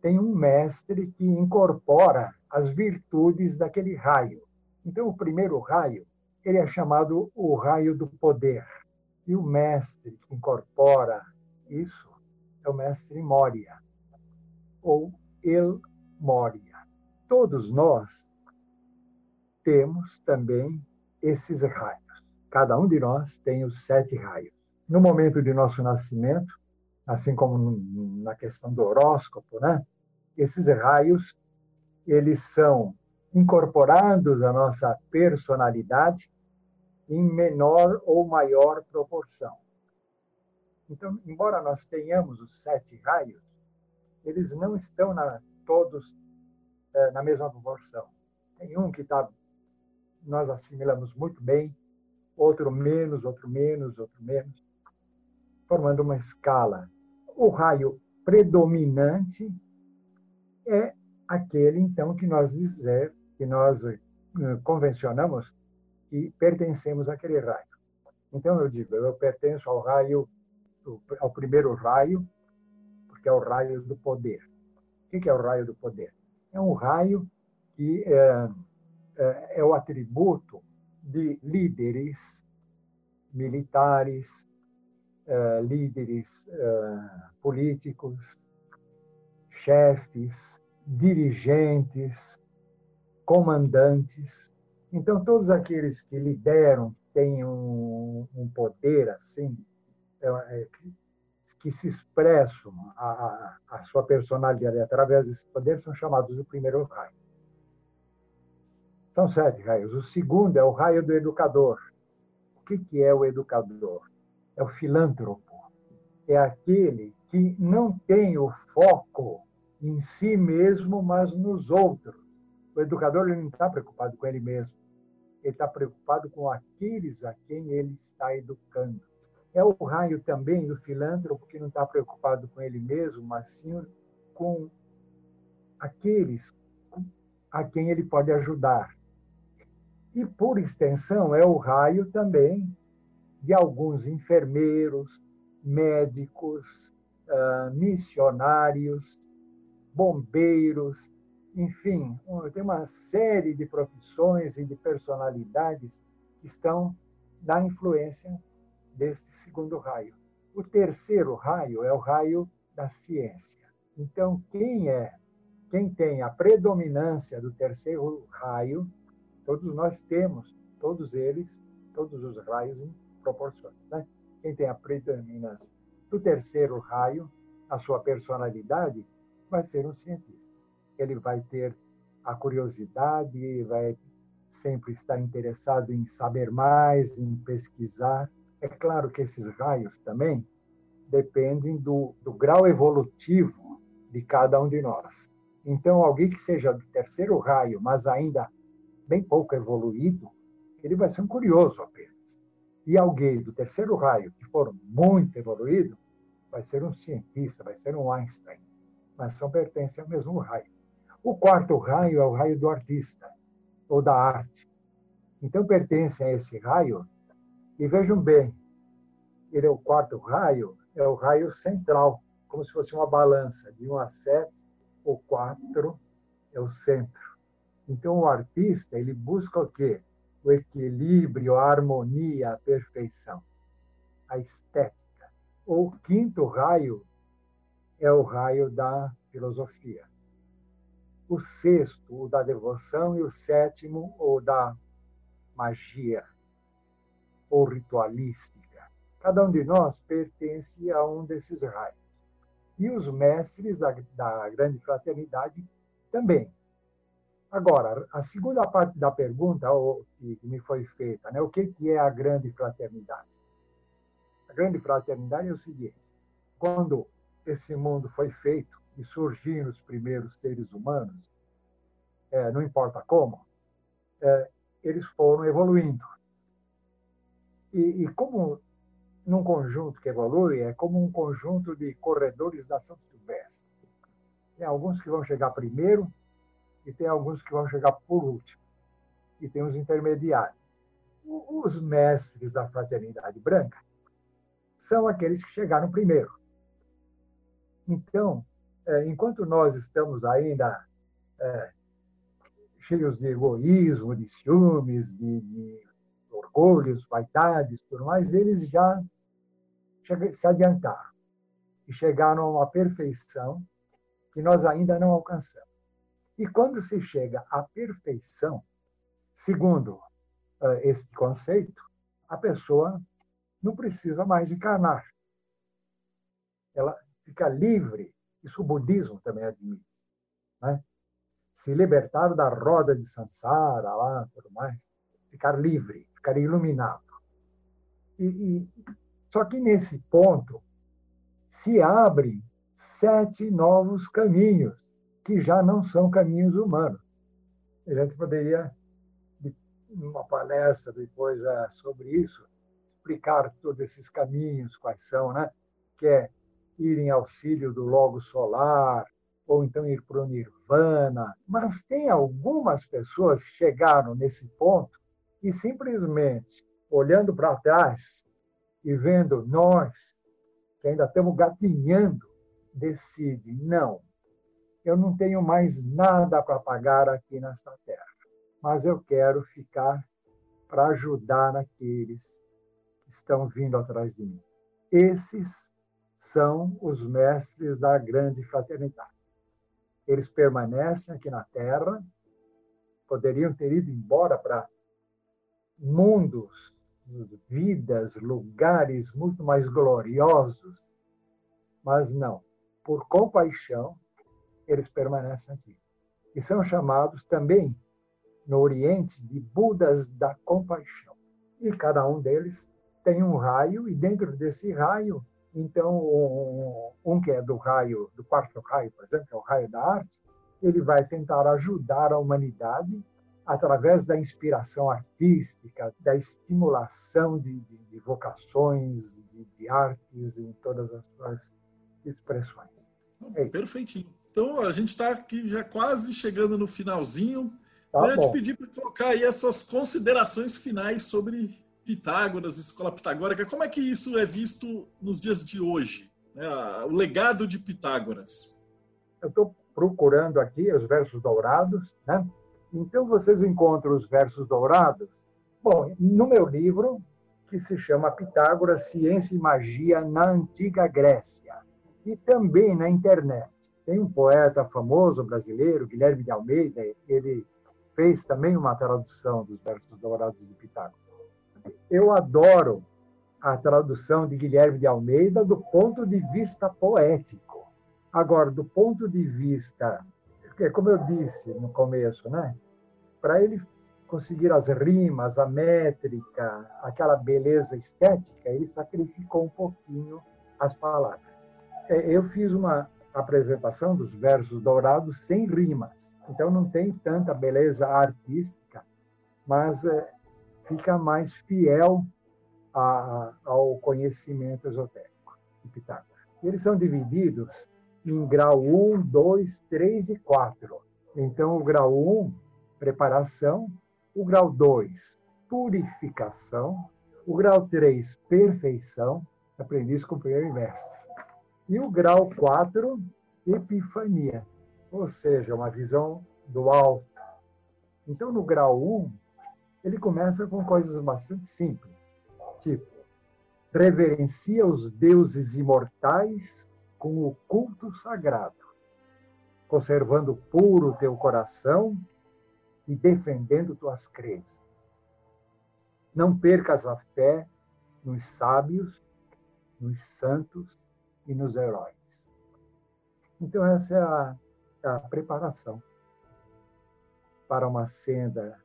tem um mestre que incorpora as virtudes daquele raio. Então o primeiro raio, ele é chamado o raio do poder. E o mestre que incorpora isso é o mestre Moria, ou El Moria. Todos nós temos também esses raios. Cada um de nós tem os sete raios. No momento de nosso nascimento, assim como na questão do horóscopo, né? Esses raios, eles são incorporados à nossa personalidade em menor ou maior proporção. Então, embora nós tenhamos os sete raios, eles não estão na, todos é, na mesma proporção. Tem um que tá, nós assimilamos muito bem, outro menos, outro menos, outro menos, formando uma escala. O raio predominante é aquele, então, que nós dizer, que nós uh, convencionamos que pertencemos àquele raio. Então, eu digo, eu pertenço ao raio, ao primeiro raio, porque é o raio do poder. O que é o raio do poder? É um raio que é, é, é o atributo de líderes militares, uh, líderes uh, políticos, chefes, dirigentes, comandantes. Então, todos aqueles que lideram, têm um, um poder assim, é, é, que se expressam a, a, sua personalidade através desse poder, são chamados do primeiro raio. São sete raios. O segundo é o raio do educador. O que, que é o educador? É o filântropo. É aquele que não tem o foco em si mesmo, mas nos outros. O educador ele não está preocupado com ele mesmo. Ele está preocupado com aqueles a quem ele está educando. É o raio também do filântropo que não está preocupado com ele mesmo, mas sim com aqueles a quem ele pode ajudar. E, por extensão, é o raio também de alguns enfermeiros, médicos, uh, missionários, bombeiros, enfim, tem uma série de profissões e de personalidades que estão na influência deste segundo raio. O terceiro raio é o raio da ciência. Então, quem é, quem tem a predominância do terceiro raio Todos nós temos, todos eles, todos os raios em proporções. Né? Quem tem a predominância do terceiro raio, a sua personalidade, vai ser um cientista. Ele vai ter a curiosidade, vai sempre estar interessado em saber mais, em pesquisar. É claro que esses raios também dependem do, do grau evolutivo de cada um de nós. Então, alguém que seja do terceiro raio, mas ainda bem pouco evoluído, ele vai ser um curioso apenas. E alguém do terceiro raio, que for muito evoluído, vai ser um cientista, vai ser um Einstein, mas são pertencem ao mesmo raio. O quarto raio é o raio do artista, ou da arte. Então, pertencem a esse raio, e vejam bem, ele é o quarto raio, é o raio central, como se fosse uma balança, de 1 a 7, o 4 é o centro. Então, o artista ele busca o quê? O equilíbrio, a harmonia, a perfeição, a estética. O quinto raio é o raio da filosofia. O sexto, o da devoção, e o sétimo, o da magia, ou ritualística. Cada um de nós pertence a um desses raios. E os mestres da, da grande fraternidade também. Agora, a segunda parte da pergunta que me foi feita, né? o que é a grande fraternidade? A grande fraternidade é o seguinte: quando esse mundo foi feito e surgiram os primeiros seres humanos, é, não importa como, é, eles foram evoluindo. E, e, como num conjunto que evolui, é como um conjunto de corredores da São Silvestre. Tem alguns que vão chegar primeiro, e tem alguns que vão chegar por último, e tem os intermediários. Os mestres da fraternidade branca são aqueles que chegaram primeiro. Então, enquanto nós estamos ainda é, cheios de egoísmo, de ciúmes, de, de orgulhos, vaidades, tudo mais, eles já se adiantaram e chegaram a uma perfeição que nós ainda não alcançamos. E quando se chega à perfeição, segundo uh, este conceito, a pessoa não precisa mais encarnar. Ela fica livre. Isso o budismo também admite. Né? Se libertar da roda de Sansara, lá, tudo mais, ficar livre, ficar iluminado. E, e, só que nesse ponto se abrem sete novos caminhos que já não são caminhos humanos. A gente poderia, numa palestra depois é, sobre isso, explicar todos esses caminhos, quais são, né? que é ir em auxílio do logo solar, ou então ir para o nirvana. Mas tem algumas pessoas que chegaram nesse ponto e simplesmente, olhando para trás e vendo nós, que ainda estamos gatinhando, decide, não, eu não tenho mais nada para pagar aqui nesta terra, mas eu quero ficar para ajudar aqueles que estão vindo atrás de mim. Esses são os mestres da grande fraternidade. Eles permanecem aqui na Terra, poderiam ter ido embora para mundos, vidas, lugares muito mais gloriosos, mas não. Por compaixão, eles permanecem aqui. E são chamados também, no Oriente, de Budas da compaixão. E cada um deles tem um raio, e dentro desse raio, então, um, um que é do raio, do quarto raio, por exemplo, que é o raio da arte, ele vai tentar ajudar a humanidade através da inspiração artística, da estimulação de, de, de vocações, de, de, artes em todas as suas expressões. É Perfeitinho. Então, a gente está aqui já quase chegando no finalzinho. Tá Eu ia te pedir para colocar aí as suas considerações finais sobre Pitágoras, escola pitagórica. Como é que isso é visto nos dias de hoje? Né? O legado de Pitágoras. Eu estou procurando aqui os versos dourados, né? Então vocês encontram os versos dourados. Bom, no meu livro, que se chama Pitágoras, Ciência e Magia na Antiga Grécia, e também na internet. Tem um poeta famoso brasileiro, Guilherme de Almeida, ele fez também uma tradução dos versos dourados de Pitágoras. Eu adoro a tradução de Guilherme de Almeida do ponto de vista poético. Agora, do ponto de vista como eu disse no começo, né? para ele conseguir as rimas, a métrica, aquela beleza estética, ele sacrificou um pouquinho as palavras. É, eu fiz uma apresentação dos versos dourados sem rimas, então não tem tanta beleza artística, mas é, fica mais fiel a, ao conhecimento esotérico de Pitágoras. Eles são divididos em grau 1, 2, 3 e 4. Então, o grau 1, preparação, o grau 2, purificação, o grau 3, perfeição, aprendiz com o primeiro mestre. E o grau 4, epifania, ou seja, uma visão do alto. Então, no grau 1, ele começa com coisas bastante simples, tipo, reverencia os deuses imortais com o culto sagrado, conservando puro teu coração e defendendo tuas crenças. Não percas a fé nos sábios, nos santos e nos heróis. Então, essa é a, a preparação para uma senda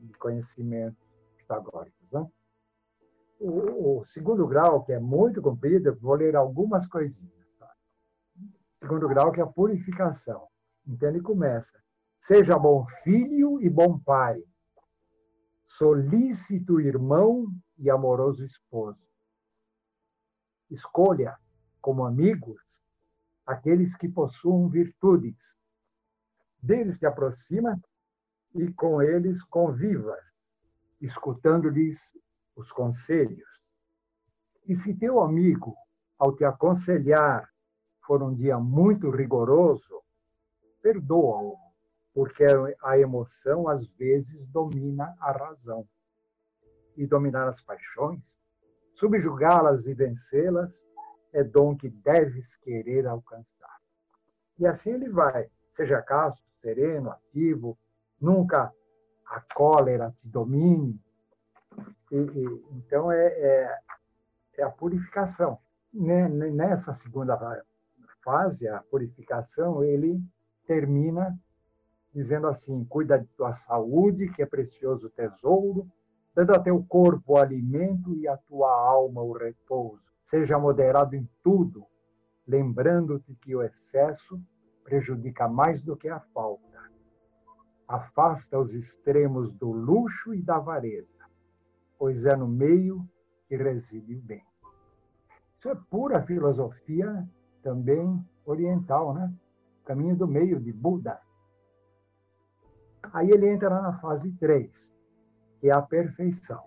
de conhecimento pitagóricos. Né? O, o, segundo grau, que é muito comprido, vou ler algumas coisinhas segundo grau, que é a purificação. Então ele começa: seja bom filho e bom pai, solícito irmão e amoroso esposo. Escolha como amigos aqueles que possuam virtudes, deles te aproxima e com eles convivas, escutando-lhes os conselhos. E se teu amigo, ao te aconselhar, for um dia muito rigoroso, perdoa-o, porque a emoção às vezes domina a razão. E dominar as paixões, subjugá-las e vencê-las, é dom que deves querer alcançar. E assim ele vai, seja casto, sereno, ativo, nunca a cólera te domine. E, e, então, é, é, é, a purificação. Nessa segunda fase, a purificação, ele termina dizendo assim: cuida de tua saúde, que é precioso tesouro, dando a teu corpo o alimento e a tua alma o repouso. Seja moderado em tudo, lembrando-te que o excesso prejudica mais do que a falta. Afasta os extremos do luxo e da avareza, pois é no meio que reside o bem. Isso é pura filosofia também oriental, né? Caminho do meio de Buda. Aí ele entra na fase 3, que é a perfeição.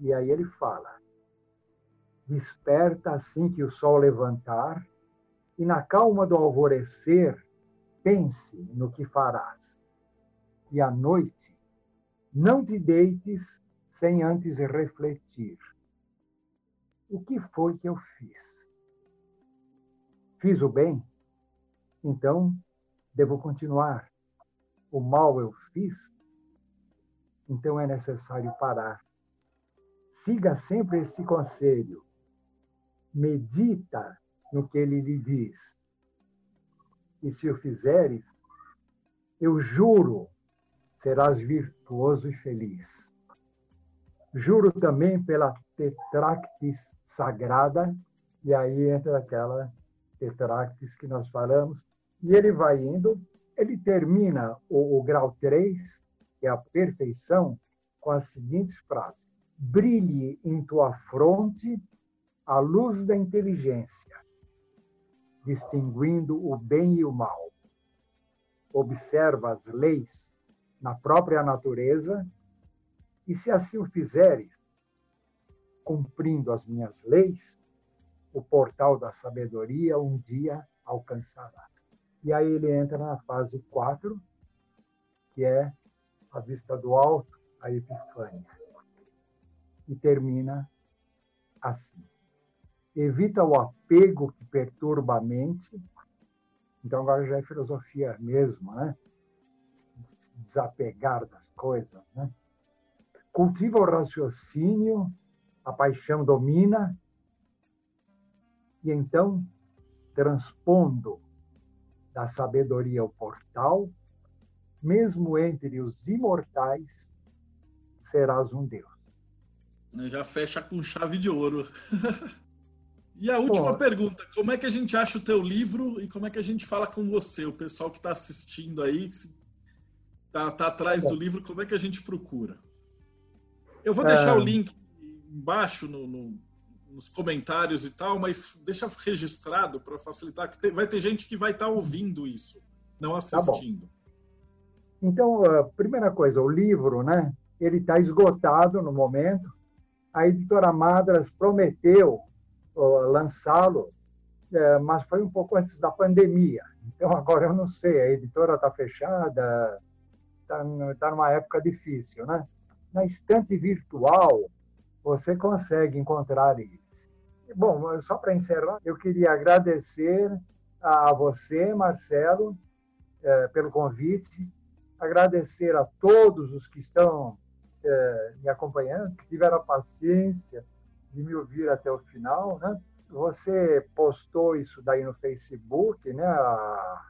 E aí ele fala: Desperta assim que o sol levantar, e na calma do alvorecer, pense no que farás. E à noite, não te deites sem antes refletir. O que foi que eu fiz? Fiz o bem? Então, devo continuar. O mal eu fiz? Então é necessário parar. Siga sempre este conselho. Medita no que ele lhe diz. E se o fizeres, eu juro, serás virtuoso e feliz. Juro também pela tetractis sagrada, e aí entra aquela tetractis que nós falamos, e ele vai indo, ele termina o, o grau 3, que é a perfeição, com as seguintes frases: Brilhe em tua fronte a luz da inteligência, distinguindo o bem e o mal. Observa as leis na própria natureza e, se assim o fizeres, cumprindo as minhas leis, o portal da sabedoria um dia alcançarás. E aí ele entra na fase 4, que é a vista do alto, a epifânia. E termina assim evita o apego que perturba a mente. Então, agora já é filosofia mesmo, né? Desapegar das coisas, né? Cultiva o raciocínio, a paixão domina, e então, transpondo da sabedoria o portal, mesmo entre os imortais, serás um Deus. Já fecha com chave de ouro. E a última pergunta: como é que a gente acha o teu livro e como é que a gente fala com você, o pessoal que está assistindo aí, está tá atrás do livro, como é que a gente procura? Eu vou deixar é... o link embaixo no, no, nos comentários e tal, mas deixa registrado para facilitar, que vai ter gente que vai estar tá ouvindo isso, não tá assistindo. Tá então, a primeira coisa, o livro, né? Ele está esgotado no momento. A editora Madras prometeu lançá-lo, é, mas foi um pouco antes da pandemia. Então, agora eu não sei, a editora está fechada, está tá numa época difícil, né? Na estante virtual, você consegue encontrar eles. Bom, só para encerrar, eu queria agradecer a você, Marcelo, é, pelo convite, agradecer a todos os que estão é, me acompanhando, que tiveram a paciência de me ouvir até o final, né? Você postou isso daí no Facebook, né? A,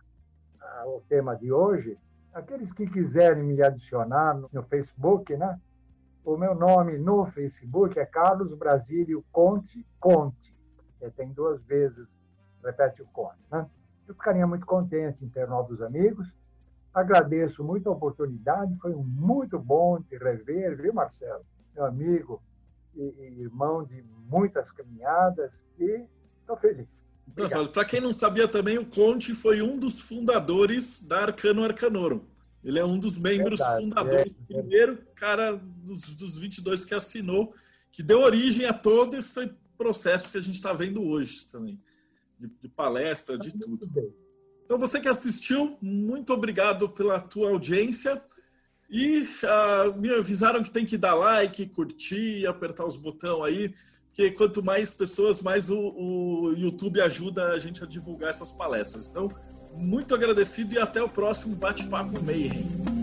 a, o tema de hoje. Aqueles que quiserem me adicionar no, no Facebook, né? O meu nome no Facebook é Carlos Brasílio Conte Conte. É, tem duas vezes, repete o Conte, né? Eu ficaria muito contente em ter novos amigos. Agradeço muito a oportunidade, foi muito bom te rever, viu, Marcelo? Meu amigo, e, irmão de muitas caminhadas e estou feliz. Para quem não sabia também, o Conte foi um dos fundadores da Arcano Arcanorum. Ele é um dos membros Verdade, fundadores, é, é. primeiro cara dos, dos 22 que assinou, que deu origem a todo esse processo que a gente está vendo hoje também, de, de palestra, de tudo. Então, você que assistiu, muito obrigado pela tua audiência. E uh, me avisaram que tem que dar like, curtir, apertar os botões aí, porque quanto mais pessoas, mais o, o YouTube ajuda a gente a divulgar essas palestras. Então, muito agradecido e até o próximo Bate-Papo Mayhem.